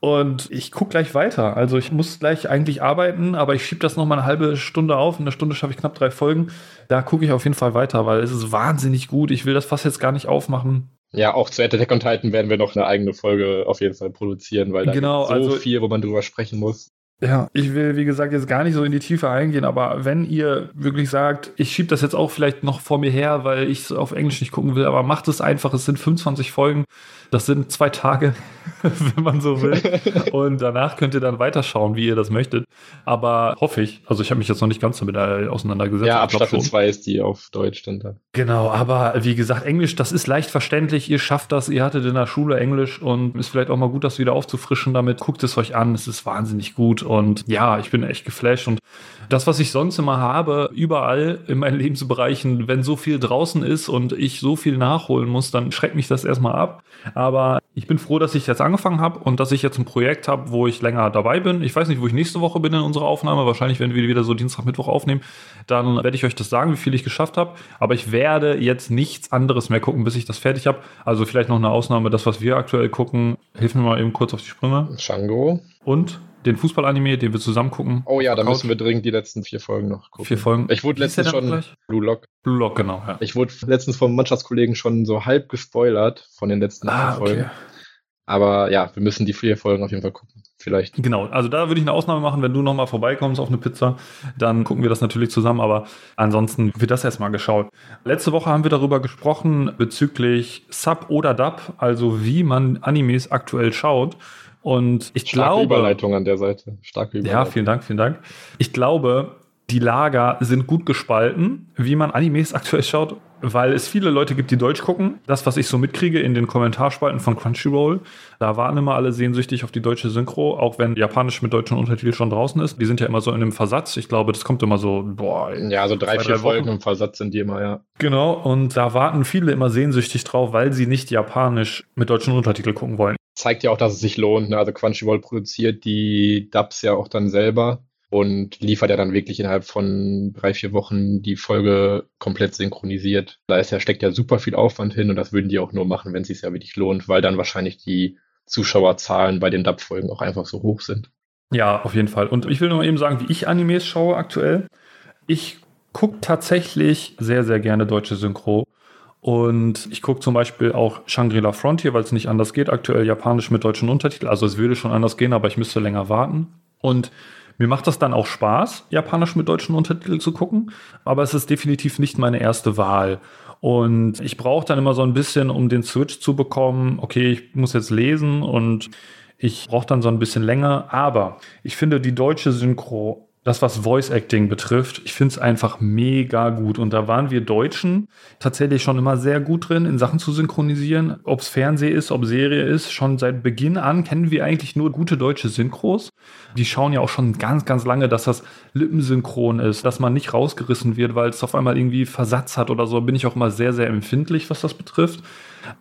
Und ich gucke gleich weiter. Also ich muss gleich eigentlich arbeiten, aber ich schiebe das noch mal eine halbe Stunde auf. In einer Stunde schaffe ich knapp drei Folgen. Da gucke ich auf jeden Fall weiter, weil es ist wahnsinnig gut. Ich will das fast jetzt gar nicht aufmachen. Ja, auch zu Attack on Titan werden wir noch eine eigene Folge auf jeden Fall produzieren, weil da genau, so also, viel, wo man drüber sprechen muss. Ja, ich will, wie gesagt, jetzt gar nicht so in die Tiefe eingehen, aber wenn ihr wirklich sagt, ich schiebe das jetzt auch vielleicht noch vor mir her, weil ich es auf Englisch nicht gucken will, aber macht es einfach, es sind 25 Folgen, das sind zwei Tage, wenn man so will. Und danach könnt ihr dann weiterschauen, wie ihr das möchtet. Aber hoffe ich, also ich habe mich jetzt noch nicht ganz damit äh, auseinandergesetzt. Ja, ab Staffel 2 ist die auf Deutsch dann da. Genau, aber wie gesagt, Englisch, das ist leicht verständlich. Ihr schafft das, ihr hattet in der Schule Englisch und ist vielleicht auch mal gut, das wieder aufzufrischen damit. Guckt es euch an, es ist wahnsinnig gut. Und ja, ich bin echt geflasht. Und das, was ich sonst immer habe, überall in meinen Lebensbereichen, wenn so viel draußen ist und ich so viel nachholen muss, dann schreckt mich das erstmal ab. Aber ich bin froh, dass ich jetzt angefangen habe und dass ich jetzt ein Projekt habe, wo ich länger dabei bin. Ich weiß nicht, wo ich nächste Woche bin in unserer Aufnahme. Wahrscheinlich, wenn wir wieder so Dienstag, Mittwoch aufnehmen, dann werde ich euch das sagen, wie viel ich geschafft habe. Aber ich werde jetzt nichts anderes mehr gucken, bis ich das fertig habe. Also vielleicht noch eine Ausnahme, das, was wir aktuell gucken. Hilf mir mal eben kurz auf die Sprünge. Shango. Und den Fußballanime, den wir zusammen gucken. Oh ja, da müssen wir dringend die letzten vier Folgen noch gucken. Vier Folgen. Ich wurde letztens schon gleich? Blue Lock. Blue Lock, genau. Ja. Ich wurde letztens vom Mannschaftskollegen schon so halb gespoilert von den letzten ah, vier Folgen. Okay. Aber ja, wir müssen die vier Folgen auf jeden Fall gucken. Vielleicht. Genau, also da würde ich eine Ausnahme machen, wenn du nochmal vorbeikommst auf eine Pizza, dann gucken wir das natürlich zusammen, aber ansonsten wird das erstmal geschaut. Letzte Woche haben wir darüber gesprochen bezüglich Sub oder Dub, also wie man Animes aktuell schaut. Und ich Starke glaube. Überleitung an der Seite. Starke Überleitung. Ja, vielen Dank, vielen Dank. Ich glaube, die Lager sind gut gespalten, wie man Animes aktuell schaut, weil es viele Leute gibt, die Deutsch gucken. Das, was ich so mitkriege in den Kommentarspalten von Crunchyroll, da waren immer alle sehnsüchtig auf die deutsche Synchro, auch wenn Japanisch mit deutschen Untertiteln schon draußen ist. Die sind ja immer so in einem Versatz. Ich glaube, das kommt immer so, boah. Ja, so drei, zwei, vier drei Folgen im Versatz sind die immer, ja. Genau, und da warten viele immer sehnsüchtig drauf, weil sie nicht Japanisch mit deutschen Untertiteln gucken wollen zeigt ja auch, dass es sich lohnt. Ne? Also Crunchyroll produziert die Dubs ja auch dann selber und liefert ja dann wirklich innerhalb von drei, vier Wochen die Folge komplett synchronisiert. Da ist ja, steckt ja super viel Aufwand hin und das würden die auch nur machen, wenn es sich ja wirklich lohnt, weil dann wahrscheinlich die Zuschauerzahlen bei den Dub-Folgen auch einfach so hoch sind. Ja, auf jeden Fall. Und ich will nur eben sagen, wie ich Animes schaue aktuell. Ich gucke tatsächlich sehr, sehr gerne deutsche Synchro. Und ich gucke zum Beispiel auch Shangri-La Frontier, weil es nicht anders geht. Aktuell japanisch mit deutschen Untertiteln. Also es würde schon anders gehen, aber ich müsste länger warten. Und mir macht das dann auch Spaß, japanisch mit deutschen Untertiteln zu gucken. Aber es ist definitiv nicht meine erste Wahl. Und ich brauche dann immer so ein bisschen, um den Switch zu bekommen. Okay, ich muss jetzt lesen und ich brauche dann so ein bisschen länger. Aber ich finde die deutsche Synchro das, was Voice Acting betrifft, ich finde es einfach mega gut. Und da waren wir Deutschen tatsächlich schon immer sehr gut drin, in Sachen zu synchronisieren. Ob es Fernseh ist, ob Serie ist, schon seit Beginn an kennen wir eigentlich nur gute deutsche Synchros. Die schauen ja auch schon ganz, ganz lange, dass das lippensynchron ist, dass man nicht rausgerissen wird, weil es auf einmal irgendwie Versatz hat oder so. Bin ich auch immer sehr, sehr empfindlich, was das betrifft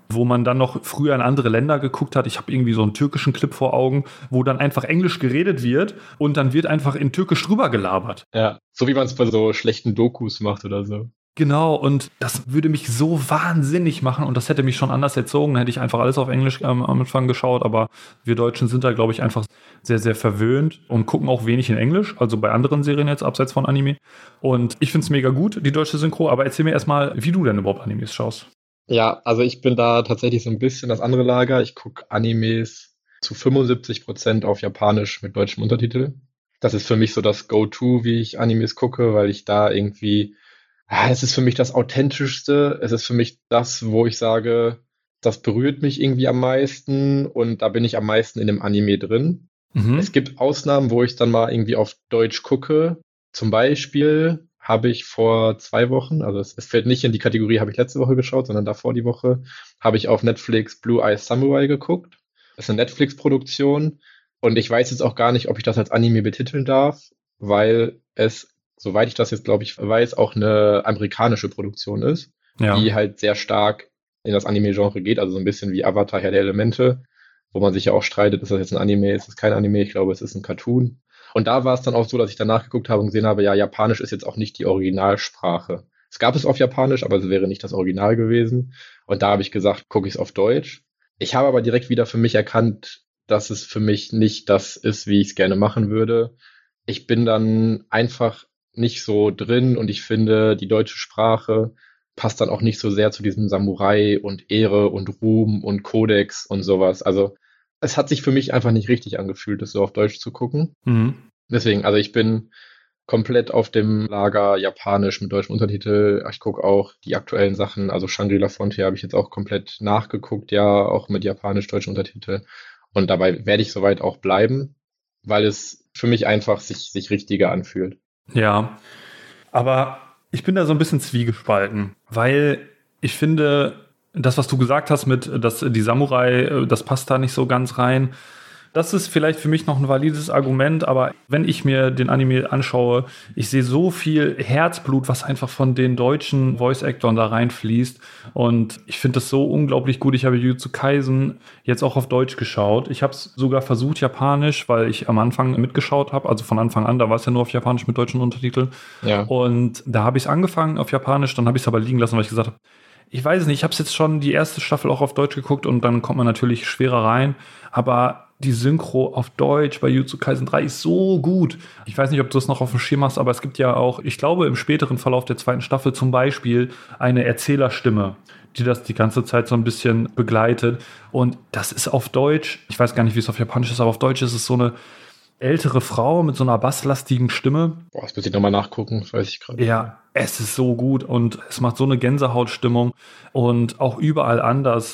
wo man dann noch früher in andere Länder geguckt hat. Ich habe irgendwie so einen türkischen Clip vor Augen, wo dann einfach Englisch geredet wird und dann wird einfach in Türkisch drüber gelabert. Ja, so wie man es bei so schlechten Dokus macht oder so. Genau, und das würde mich so wahnsinnig machen und das hätte mich schon anders erzogen, hätte ich einfach alles auf Englisch ähm, am Anfang geschaut, aber wir Deutschen sind da, glaube ich, einfach sehr, sehr verwöhnt und gucken auch wenig in Englisch, also bei anderen Serien jetzt abseits von Anime. Und ich finde es mega gut, die deutsche Synchro, aber erzähl mir erstmal, wie du denn überhaupt Animes schaust. Ja, also ich bin da tatsächlich so ein bisschen das andere Lager. Ich gucke Animes zu 75 Prozent auf Japanisch mit deutschem Untertitel. Das ist für mich so das Go-To, wie ich Animes gucke, weil ich da irgendwie, es ist für mich das Authentischste. Es ist für mich das, wo ich sage, das berührt mich irgendwie am meisten und da bin ich am meisten in dem Anime drin. Mhm. Es gibt Ausnahmen, wo ich dann mal irgendwie auf Deutsch gucke. Zum Beispiel habe ich vor zwei Wochen, also es, es, fällt nicht in die Kategorie, habe ich letzte Woche geschaut, sondern davor die Woche, habe ich auf Netflix Blue Eyes Samurai geguckt. Das ist eine Netflix-Produktion und ich weiß jetzt auch gar nicht, ob ich das als Anime betiteln darf, weil es, soweit ich das jetzt glaube ich weiß, auch eine amerikanische Produktion ist, ja. die halt sehr stark in das Anime-Genre geht, also so ein bisschen wie Avatar Herr der Elemente, wo man sich ja auch streitet, ist das jetzt ein Anime, ist das kein Anime, ich glaube, es ist ein Cartoon. Und da war es dann auch so, dass ich danach geguckt habe und gesehen habe, ja, Japanisch ist jetzt auch nicht die Originalsprache. Es gab es auf Japanisch, aber es wäre nicht das Original gewesen. Und da habe ich gesagt, gucke ich es auf Deutsch. Ich habe aber direkt wieder für mich erkannt, dass es für mich nicht das ist, wie ich es gerne machen würde. Ich bin dann einfach nicht so drin und ich finde, die deutsche Sprache passt dann auch nicht so sehr zu diesem Samurai und Ehre und Ruhm und Kodex und sowas. Also es hat sich für mich einfach nicht richtig angefühlt, das so auf Deutsch zu gucken. Mhm. Deswegen, also ich bin komplett auf dem Lager Japanisch mit deutschem Untertitel. Ich gucke auch die aktuellen Sachen, also Shangri-La Frontier habe ich jetzt auch komplett nachgeguckt, ja, auch mit japanisch-deutschem Untertitel. Und dabei werde ich soweit auch bleiben, weil es für mich einfach sich, sich richtiger anfühlt. Ja, aber ich bin da so ein bisschen zwiegespalten, weil ich finde, das, was du gesagt hast mit, dass die Samurai, das passt da nicht so ganz rein. Das ist vielleicht für mich noch ein valides Argument, aber wenn ich mir den Anime anschaue, ich sehe so viel Herzblut, was einfach von den deutschen Voice-Actoren da reinfließt. Und ich finde das so unglaublich gut. Ich habe Jujutsu Kaisen jetzt auch auf Deutsch geschaut. Ich habe es sogar versucht, Japanisch, weil ich am Anfang mitgeschaut habe. Also von Anfang an, da war es ja nur auf Japanisch mit deutschen Untertiteln. Ja. Und da habe ich es angefangen auf Japanisch, dann habe ich es aber liegen lassen, weil ich gesagt habe, ich weiß es nicht, ich habe es jetzt schon die erste Staffel auch auf Deutsch geguckt und dann kommt man natürlich schwerer rein. Aber die Synchro auf Deutsch bei Jutsu Kaisen 3 ist so gut. Ich weiß nicht, ob du es noch auf dem Schirm hast, aber es gibt ja auch, ich glaube, im späteren Verlauf der zweiten Staffel zum Beispiel eine Erzählerstimme, die das die ganze Zeit so ein bisschen begleitet. Und das ist auf Deutsch, ich weiß gar nicht, wie es auf Japanisch ist, aber auf Deutsch ist es so eine ältere Frau mit so einer basslastigen Stimme. Boah, das muss ich nochmal nachgucken, das weiß ich gerade. Ja, es ist so gut und es macht so eine Gänsehautstimmung und auch überall anders.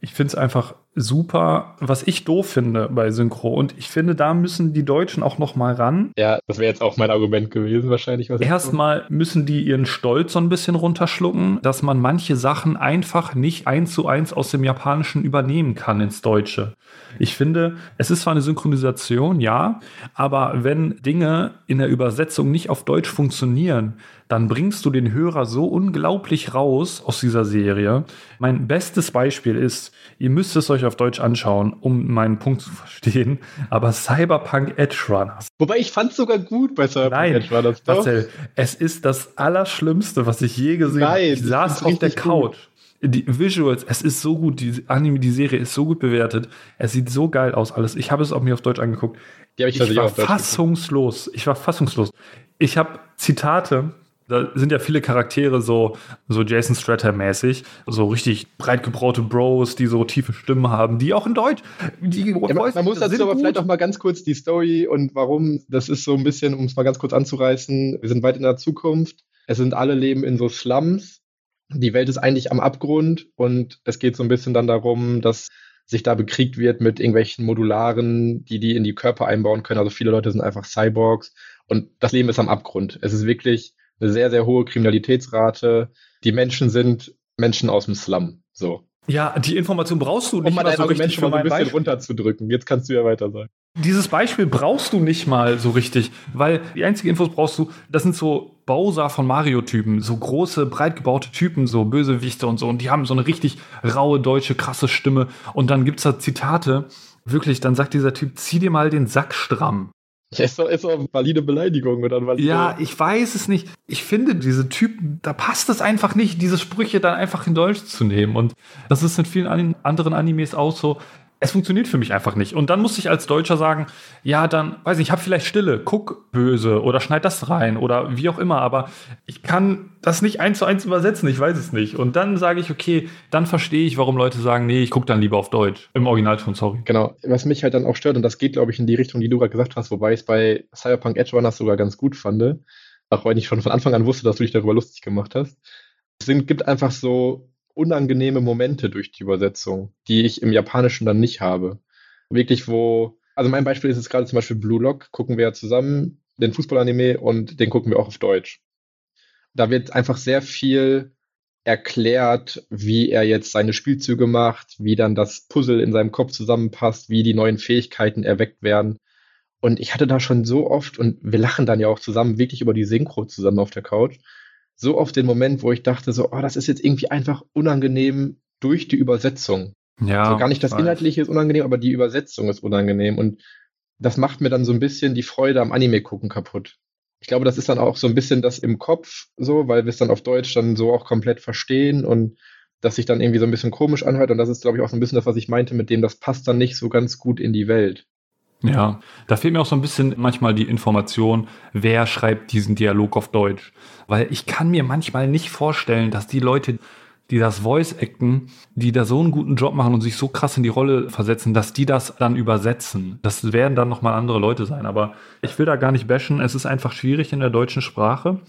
Ich finde es einfach super, was ich doof finde bei Synchro. Und ich finde, da müssen die Deutschen auch noch mal ran. Ja, das wäre jetzt auch mein Argument gewesen, wahrscheinlich. Erstmal müssen die ihren Stolz so ein bisschen runterschlucken, dass man manche Sachen einfach nicht eins zu eins aus dem Japanischen übernehmen kann ins Deutsche. Ich finde, es ist zwar eine Synchronisation, ja, aber wenn Dinge in der Übersetzung nicht auf Deutsch funktionieren, dann bringst du den Hörer so unglaublich raus aus dieser Serie. Mein bestes Beispiel ist, ihr müsst es euch auf Deutsch anschauen, um meinen Punkt zu verstehen, aber Cyberpunk Edge Runners. Wobei ich fand es sogar gut bei Cyberpunk Nein, Edge Runners. Marcel, es ist das Allerschlimmste, was ich je gesehen habe. Ich saß auf der Couch. Gut. Die Visuals, es ist so gut, die Anime, die Serie ist so gut bewertet. Es sieht so geil aus alles. Ich habe es auch mir auf Deutsch angeguckt. Ja, ich, ich war fassungslos. Ich war fassungslos. Ich habe Zitate da sind ja viele Charaktere so, so Jason Stratter-mäßig, so richtig breit gebraute Bros, die so tiefe Stimmen haben, die auch in Deutsch. Die ja, man, man muss dazu aber gut. vielleicht auch mal ganz kurz die Story und warum. Das ist so ein bisschen, um es mal ganz kurz anzureißen. Wir sind weit in der Zukunft. Es sind alle leben in so Slums. Die Welt ist eigentlich am Abgrund und es geht so ein bisschen dann darum, dass sich da bekriegt wird mit irgendwelchen Modularen, die die in die Körper einbauen können. Also viele Leute sind einfach Cyborgs und das Leben ist am Abgrund. Es ist wirklich eine sehr, sehr hohe Kriminalitätsrate. Die Menschen sind Menschen aus dem Slum. So. Ja, die Information brauchst du nicht um mal dein so Argument schon mal ein bisschen Beispiel. runterzudrücken. Jetzt kannst du ja weiter sagen. Dieses Beispiel brauchst du nicht mal so richtig, weil die einzige Infos brauchst du, das sind so Bowser von Mario-Typen, so große, breit gebaute Typen, so Bösewichte und so, und die haben so eine richtig raue, deutsche, krasse Stimme. Und dann gibt's da Zitate, wirklich, dann sagt dieser Typ, zieh dir mal den Sack stramm. Ist doch, ist doch eine valide Beleidigung oder valide Ja, ich weiß es nicht. Ich finde, diese Typen, da passt es einfach nicht, diese Sprüche dann einfach in Deutsch zu nehmen. Und das ist in vielen anderen Animes auch so es funktioniert für mich einfach nicht. Und dann muss ich als Deutscher sagen, ja, dann, weiß ich, ich habe vielleicht Stille, guck böse oder schneid das rein oder wie auch immer, aber ich kann das nicht eins zu eins übersetzen, ich weiß es nicht. Und dann sage ich, okay, dann verstehe ich, warum Leute sagen, nee, ich gucke dann lieber auf Deutsch. Im Originalton, sorry. Genau. Was mich halt dann auch stört, und das geht, glaube ich, in die Richtung, die du gerade gesagt hast, wobei ich es bei Cyberpunk Edge Runners sogar ganz gut fand, auch wenn ich schon von Anfang an wusste, dass du dich darüber lustig gemacht hast. Es gibt einfach so unangenehme Momente durch die Übersetzung, die ich im Japanischen dann nicht habe. Wirklich, wo, also mein Beispiel ist jetzt gerade zum Beispiel Blue Lock, gucken wir ja zusammen, den Fußballanime und den gucken wir auch auf Deutsch. Da wird einfach sehr viel erklärt, wie er jetzt seine Spielzüge macht, wie dann das Puzzle in seinem Kopf zusammenpasst, wie die neuen Fähigkeiten erweckt werden. Und ich hatte da schon so oft, und wir lachen dann ja auch zusammen, wirklich über die Synchro zusammen auf der Couch, so oft den Moment, wo ich dachte, so, oh, das ist jetzt irgendwie einfach unangenehm durch die Übersetzung. Ja. Also gar nicht das Inhaltliche ist unangenehm, aber die Übersetzung ist unangenehm. Und das macht mir dann so ein bisschen die Freude am Anime gucken kaputt. Ich glaube, das ist dann auch so ein bisschen das im Kopf so, weil wir es dann auf Deutsch dann so auch komplett verstehen und das sich dann irgendwie so ein bisschen komisch anhört. Und das ist, glaube ich, auch so ein bisschen das, was ich meinte, mit dem das passt dann nicht so ganz gut in die Welt. Ja, da fehlt mir auch so ein bisschen manchmal die Information, wer schreibt diesen Dialog auf Deutsch. Weil ich kann mir manchmal nicht vorstellen, dass die Leute die das Voice-Acten, die da so einen guten Job machen und sich so krass in die Rolle versetzen, dass die das dann übersetzen. Das werden dann nochmal andere Leute sein. Aber ich will da gar nicht bashen. Es ist einfach schwierig in der deutschen Sprache.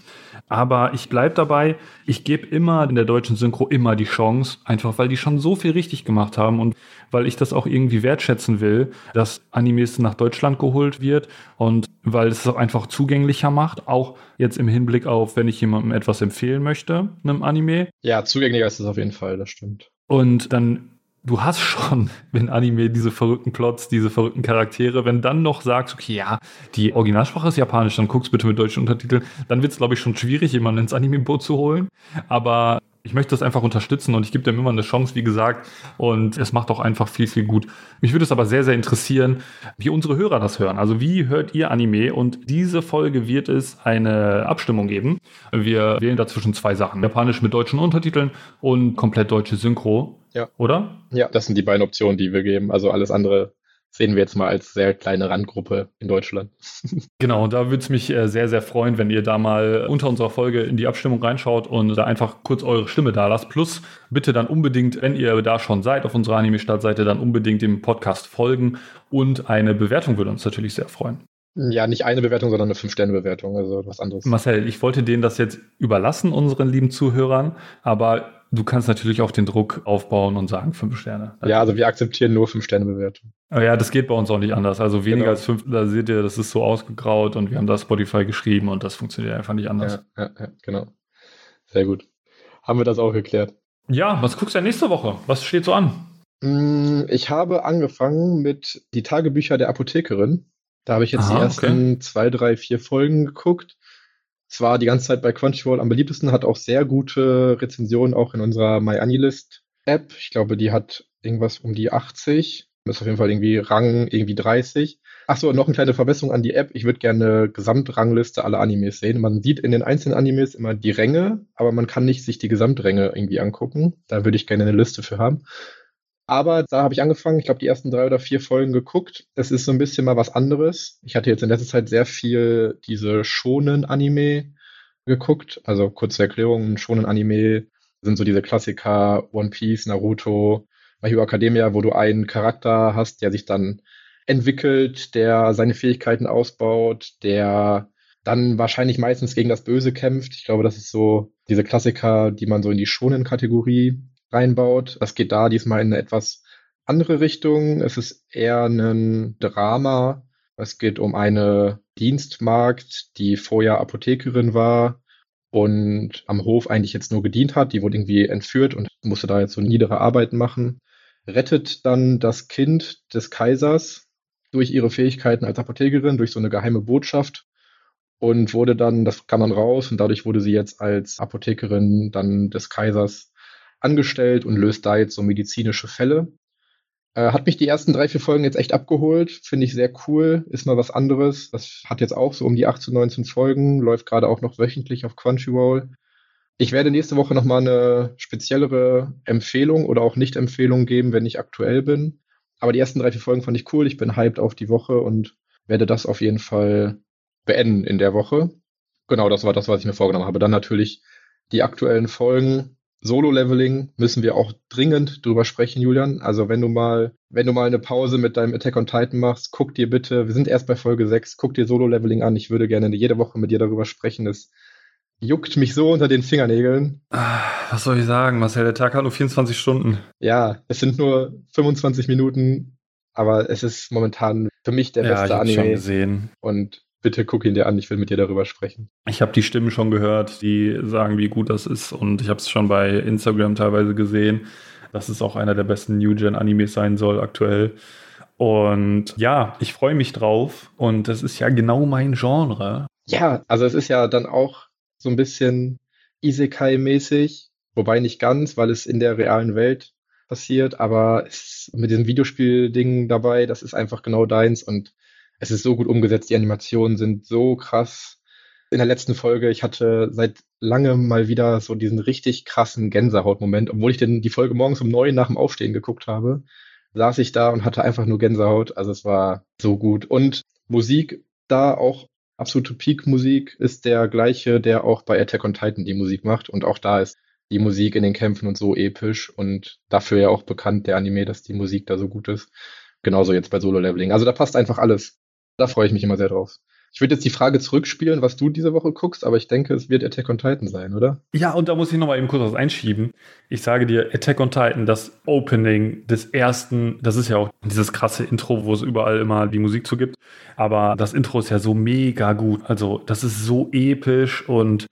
Aber ich bleib dabei. Ich gebe immer in der deutschen Synchro immer die Chance. Einfach weil die schon so viel richtig gemacht haben und weil ich das auch irgendwie wertschätzen will, dass Animes nach Deutschland geholt wird und weil es es auch einfach zugänglicher macht. Auch jetzt im Hinblick auf, wenn ich jemandem etwas empfehlen möchte, einem Anime. Ja, zugänglicher ist es auf jeden Fall, das stimmt. Und dann, du hast schon, wenn Anime diese verrückten Plots, diese verrückten Charaktere, wenn dann noch sagst, okay, ja, die Originalsprache ist japanisch, dann guckst bitte mit deutschen Untertiteln, dann wird es, glaube ich, schon schwierig, jemanden ins Anime-Boot zu holen. Aber ich möchte das einfach unterstützen und ich gebe dem immer eine Chance, wie gesagt. Und es macht auch einfach viel, viel gut. Mich würde es aber sehr, sehr interessieren, wie unsere Hörer das hören. Also wie hört ihr Anime? Und diese Folge wird es eine Abstimmung geben. Wir wählen dazwischen zwei Sachen. Japanisch mit deutschen Untertiteln und komplett deutsche Synchro. Ja. Oder? Ja, das sind die beiden Optionen, die wir geben. Also alles andere sehen wir jetzt mal als sehr kleine Randgruppe in Deutschland. Genau, da würde es mich äh, sehr, sehr freuen, wenn ihr da mal unter unserer Folge in die Abstimmung reinschaut und da einfach kurz eure Stimme da lasst. Plus bitte dann unbedingt, wenn ihr da schon seid auf unserer Anime-Startseite, dann unbedingt dem Podcast folgen und eine Bewertung würde uns natürlich sehr freuen. Ja, nicht eine Bewertung, sondern eine Fünf-Sterne-Bewertung, also was anderes. Marcel, ich wollte denen das jetzt überlassen, unseren lieben Zuhörern, aber du kannst natürlich auch den Druck aufbauen und sagen fünf Sterne. Ja, also wir akzeptieren nur Fünf-Sterne-Bewertung. Ja, das geht bei uns auch nicht anders. Also weniger Genau. als fünf, da seht ihr, das ist so ausgegraut und wir haben da Spotify geschrieben und das funktioniert einfach nicht anders. Ja, ja, ja, genau. Sehr gut. Haben wir das auch geklärt. Ja, was guckst du denn nächste Woche? Was steht so an? Mm, Ich habe angefangen mit die Tagebücher der Apothekerin. Da habe ich jetzt Aha, die ersten zwei, drei, vier Folgen geguckt. Zwar die ganze Zeit bei Crunchyroll am beliebtesten, hat auch sehr gute Rezensionen auch in unserer MyAnilist App. Ich glaube, die hat irgendwas um die 80. Ist auf jeden Fall irgendwie Rang irgendwie 30. Ach so, noch eine kleine Verbesserung an die App. Ich würde gerne eine Gesamtrangliste aller Animes sehen. Man sieht in den einzelnen Animes immer die Ränge, aber man kann nicht sich die Gesamtränge irgendwie angucken. Da würde ich gerne eine Liste für haben. Aber da habe ich angefangen, ich glaube, die ersten drei oder vier Folgen geguckt. Es ist so ein bisschen mal was anderes. Ich hatte jetzt in letzter Zeit sehr viel diese schonen Anime geguckt. Also kurze Erklärung, schonen Anime sind so diese Klassiker One Piece, Naruto, My Hero Academia, wo du einen Charakter hast, der sich dann entwickelt, der seine Fähigkeiten ausbaut, der dann wahrscheinlich meistens gegen das Böse kämpft. Ich glaube, das ist so diese Klassiker, die man so in die schonen Kategorie reinbaut. Das geht da diesmal in eine etwas andere Richtung. Es ist eher ein Drama. Es geht um eine Dienstmagd, die vorher Apothekerin war und am Hof eigentlich jetzt nur gedient hat. Die wurde irgendwie entführt und musste da jetzt so niedere Arbeiten machen. Rettet dann das Kind des Kaisers durch ihre Fähigkeiten als Apothekerin, durch so eine geheime Botschaft und wurde dann, das kam dann raus und dadurch wurde sie jetzt als Apothekerin dann des Kaisers angestellt und löst da jetzt so medizinische Fälle. Äh, hat mich die ersten drei, vier Folgen jetzt echt abgeholt. Finde ich sehr cool. Ist mal was anderes. Das hat jetzt auch so um die 18, 19 Folgen. Läuft gerade auch noch wöchentlich auf Crunchyroll. Ich werde nächste Woche nochmal eine speziellere Empfehlung oder auch Nicht-Empfehlung geben, wenn ich aktuell bin. Aber die ersten drei, vier Folgen fand ich cool. Ich bin hyped auf die Woche und werde das auf jeden Fall beenden in der Woche. Genau, das war das, was ich mir vorgenommen habe. Dann natürlich die aktuellen Folgen. Solo-Leveling müssen wir auch dringend drüber sprechen, Julian. Also wenn du mal, wenn du mal eine Pause mit deinem Attack on Titan machst, guck dir bitte, wir sind erst bei Folge 6, guck dir Solo-Leveling an. Ich würde gerne jede Woche mit dir darüber sprechen. Es juckt mich so unter den Fingernägeln. Ah, Was soll ich sagen, Marcel? Der Tag hat nur 24 Stunden. Ja, es sind nur 25 Minuten, aber es ist momentan für mich der ja, beste ich hab's schon Anime. gesehen. Und bitte guck ihn dir an, ich will mit dir darüber sprechen. Ich habe die Stimmen schon gehört, die sagen, wie gut das ist. Und ich habe es schon bei Instagram teilweise gesehen, dass es auch einer der besten New Gen Animes sein soll aktuell. Und ja, ich freue mich drauf. Und das ist ja genau mein Genre. Ja, also es ist ja dann auch so ein bisschen Isekai-mäßig, wobei nicht ganz, weil es in der realen Welt passiert, aber es, mit diesem Videospiel-Ding dabei, das ist einfach genau deins und es ist so gut umgesetzt, die Animationen sind so krass. In der letzten Folge, ich hatte seit langem mal wieder so diesen richtig krassen Gänsehaut-Moment, obwohl ich denn die Folge morgens um neun nach dem Aufstehen geguckt habe, saß ich da und hatte einfach nur Gänsehaut. Also es war so gut. Und Musik da auch absolute Peak-Musik ist der gleiche, der auch bei Attack on Titan die Musik macht. Und auch da ist die Musik in den Kämpfen und so episch und dafür ja auch bekannt, der Anime, dass die Musik da so gut ist. Genauso jetzt bei Solo-Leveling. Also da passt einfach alles. Da freue ich mich immer sehr drauf. Ich würde jetzt die Frage zurückspielen, was du diese Woche guckst, aber ich denke, es wird Attack on Titan sein, oder? Ja, und da muss ich nochmal eben kurz was einschieben. Ich sage dir, Attack on Titan, das Opening des ersten, das ist ja auch dieses krasse Intro, wo es überall immer die Musik zu gibt. Aber das Intro ist ja so mega gut. Also, das ist so episch und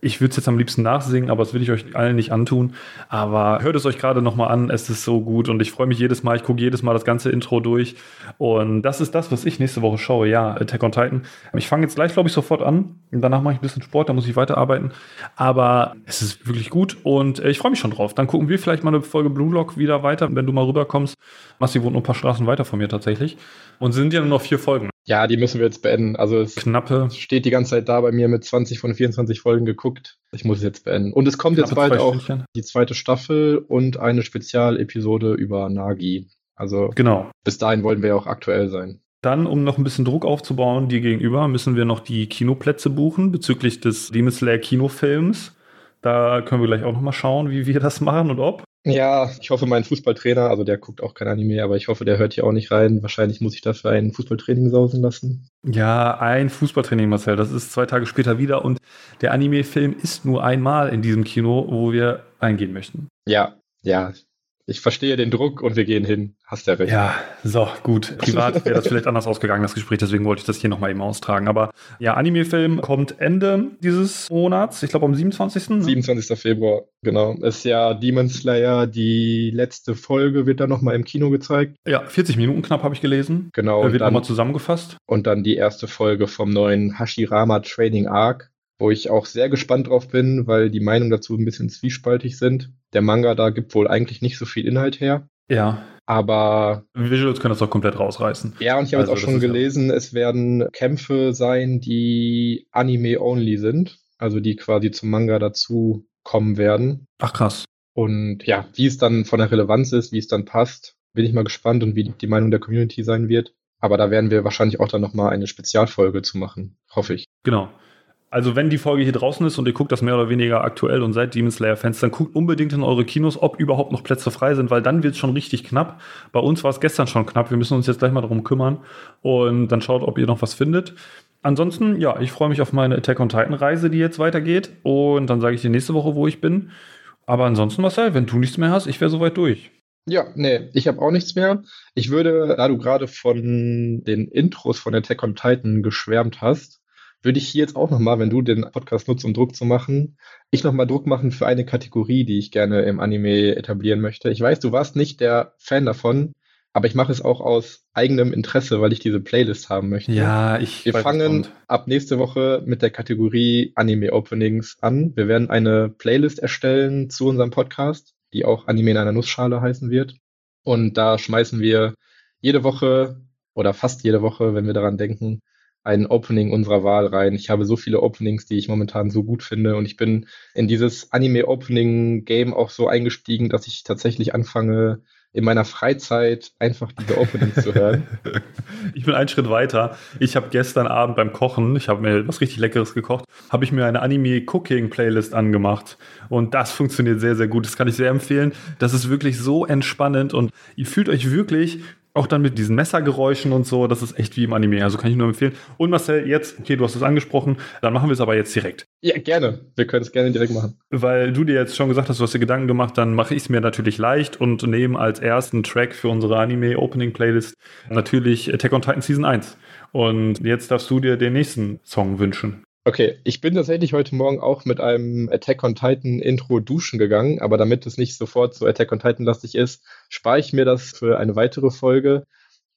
ich würde es jetzt am liebsten nachsingen, aber das will ich euch allen nicht antun. Aber hört es euch gerade nochmal an, es ist so gut und ich freue mich jedes Mal, ich gucke jedes Mal das ganze Intro durch. Und das ist das, was ich nächste Woche schaue, ja, Attack on Titan. Ich fange jetzt gleich, glaube ich, sofort an. Danach mache ich ein bisschen Sport, da muss ich weiterarbeiten. Aber es ist wirklich gut und äh, ich freue mich schon drauf. Dann gucken wir vielleicht mal eine Folge Blue Lock wieder weiter, wenn du mal rüberkommst. Massi wohnt nur ein paar Straßen weiter von mir tatsächlich. Und sind ja nur noch vier Folgen. Ja, die müssen wir jetzt beenden. Also es Knappe. steht die ganze Zeit da bei mir mit 20 von 24 Folgen geguckt. Ich muss es jetzt beenden. Und es kommt jetzt bald auch die zweite Staffel und eine Spezialepisode über Nagi. Also genau. bis dahin wollen wir ja auch aktuell sein. Dann, um noch ein bisschen Druck aufzubauen, dir gegenüber, müssen wir noch die Kinoplätze buchen bezüglich des Demon Slayer Kinofilms. Da können wir gleich auch noch mal schauen, wie wir das machen und ob. Ja, ich hoffe, mein Fußballtrainer, also der guckt auch kein Anime, aber ich hoffe, der hört hier auch nicht rein. Wahrscheinlich muss ich dafür ein Fußballtraining sausen lassen. Ja, ein Fußballtraining, Marcel. Das ist zwei Tage später wieder und der Anime-Film ist nur einmal in diesem Kino, wo wir eingehen möchten. Ja, ja, ich verstehe den Druck und wir gehen hin. Hast ja recht. Ja, so, gut. Privat wäre das vielleicht anders ausgegangen, das Gespräch, deswegen wollte ich das hier nochmal eben austragen. Aber ja, Anime-Film kommt Ende dieses Monats, ich glaube am 27. Ne? 27. Februar, genau. Ist ja Demon Slayer, die letzte Folge wird dann nochmal im Kino gezeigt. Ja, 40 Minuten knapp habe ich gelesen. Genau. Da wird nochmal zusammengefasst. Und dann die erste Folge vom neuen Hashirama Training Arc wo ich auch sehr gespannt drauf bin, weil die Meinungen dazu ein bisschen zwiespaltig sind. Der Manga da gibt wohl eigentlich nicht so viel Inhalt her. Ja. Aber. Visuals können das doch komplett rausreißen. Ja, und ich habe also, jetzt auch schon gelesen, ja. es werden Kämpfe sein, die Anime-only sind. Also die quasi zum Manga dazu kommen werden. Ach krass. Und ja, wie es dann von der Relevanz ist, wie es dann passt, bin ich mal gespannt und wie die Meinung der Community sein wird. Aber da werden wir wahrscheinlich auch dann nochmal eine Spezialfolge zu machen, hoffe ich. Genau. Also wenn die Folge hier draußen ist und ihr guckt das mehr oder weniger aktuell und seid Demon Slayer Fans, dann guckt unbedingt in eure Kinos, ob überhaupt noch Plätze frei sind, weil dann wird es schon richtig knapp. Bei uns war es gestern schon knapp. Wir müssen uns jetzt gleich mal darum kümmern und dann schaut, ob ihr noch was findet. Ansonsten, ja, ich freue mich auf meine Attack on Titan Reise, die jetzt weitergeht und dann sage ich dir nächste Woche, wo ich bin. Aber ansonsten, Marcel, wenn du nichts mehr hast, ich wäre soweit durch. Ja, nee, ich habe auch nichts mehr. Ich würde, da du gerade von den Intros von Attack on Titan geschwärmt hast, würde ich hier jetzt auch nochmal, wenn du den Podcast nutzt, um Druck zu machen, ich nochmal Druck machen für eine Kategorie, die ich gerne im Anime etablieren möchte. Ich weiß, du warst nicht der Fan davon, aber ich mache es auch aus eigenem Interesse, weil ich diese Playlist haben möchte. Ja, ich. Wir fangen ab nächste Woche mit der Kategorie Anime Openings an. Wir werden eine Playlist erstellen zu unserem Podcast, die auch Anime in einer Nussschale heißen wird. Und da schmeißen wir jede Woche oder fast jede Woche, wenn wir daran denken, ein Opening unserer Wahl rein. Ich habe so viele Openings, die ich momentan so gut finde und ich bin in dieses Anime-Opening-Game auch so eingestiegen, dass ich tatsächlich anfange, in meiner Freizeit einfach diese Openings zu hören. Ich bin einen Schritt weiter. Ich habe gestern Abend beim Kochen, ich habe mir was richtig Leckeres gekocht, habe ich mir eine Anime-Cooking-Playlist angemacht. Und das funktioniert sehr, sehr gut. Das kann ich sehr empfehlen. Das ist wirklich so entspannend und ihr fühlt euch wirklich auch dann mit diesen Messergeräuschen und so, das ist echt wie im Anime. Also kann ich nur empfehlen. Und Marcel, jetzt, okay, du hast es angesprochen, dann machen wir es aber jetzt direkt. Ja, gerne. Wir können es gerne direkt machen. Weil du dir jetzt schon gesagt hast, du hast dir Gedanken gemacht, dann mache ich es mir natürlich leicht und nehme als ersten Track für unsere Anime-Opening-Playlist natürlich Attack on Titan Season 1. Und jetzt darfst du dir den nächsten Song wünschen. Okay, ich bin tatsächlich heute Morgen auch mit einem Attack on Titan Intro duschen gegangen, aber damit es nicht sofort so Attack on Titan lastig ist, spare ich mir das für eine weitere Folge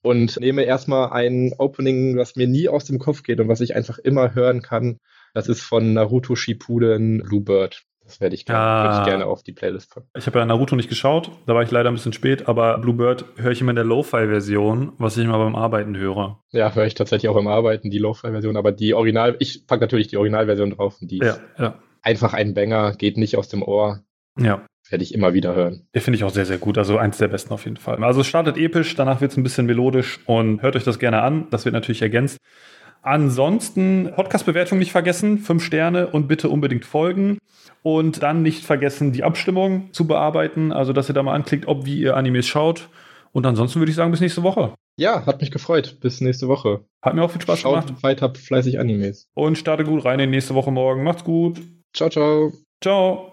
und nehme erstmal ein Opening, was mir nie aus dem Kopf geht und was ich einfach immer hören kann. Das ist von Naruto Shippuden Bluebird. Das werde ich, gerne, ah, würde ich gerne auf die Playlist packen. Ich habe ja Naruto nicht geschaut, da war ich leider ein bisschen spät, aber Bluebird höre ich immer in der Lo-Fi-Version, was ich immer beim Arbeiten höre. Ja, höre ich tatsächlich auch beim Arbeiten, die Lo-Fi-Version, aber die Original, ich packe natürlich die Originalversion drauf und die ja, ja. einfach ein Banger, geht nicht aus dem Ohr. Ja. Werde ich immer wieder hören. Finde ich auch sehr, sehr gut. Also eins der besten auf jeden Fall. Also es startet episch, danach wird es ein bisschen melodisch und hört euch das gerne an. Das wird natürlich ergänzt. Ansonsten Podcast-Bewertung nicht vergessen, fünf Sterne und bitte unbedingt folgen. Und dann nicht vergessen, die Abstimmung zu bearbeiten, also dass ihr da mal anklickt, ob wie ihr Animes schaut. Und ansonsten würde ich sagen, bis nächste Woche. Ja, hat mich gefreut. Bis nächste Woche. Hat mir auch viel Spaß Schaut gemacht. weiter fleißig Animes. Und starte gut rein in nächste Woche morgen. Macht's gut. Ciao, ciao. Ciao.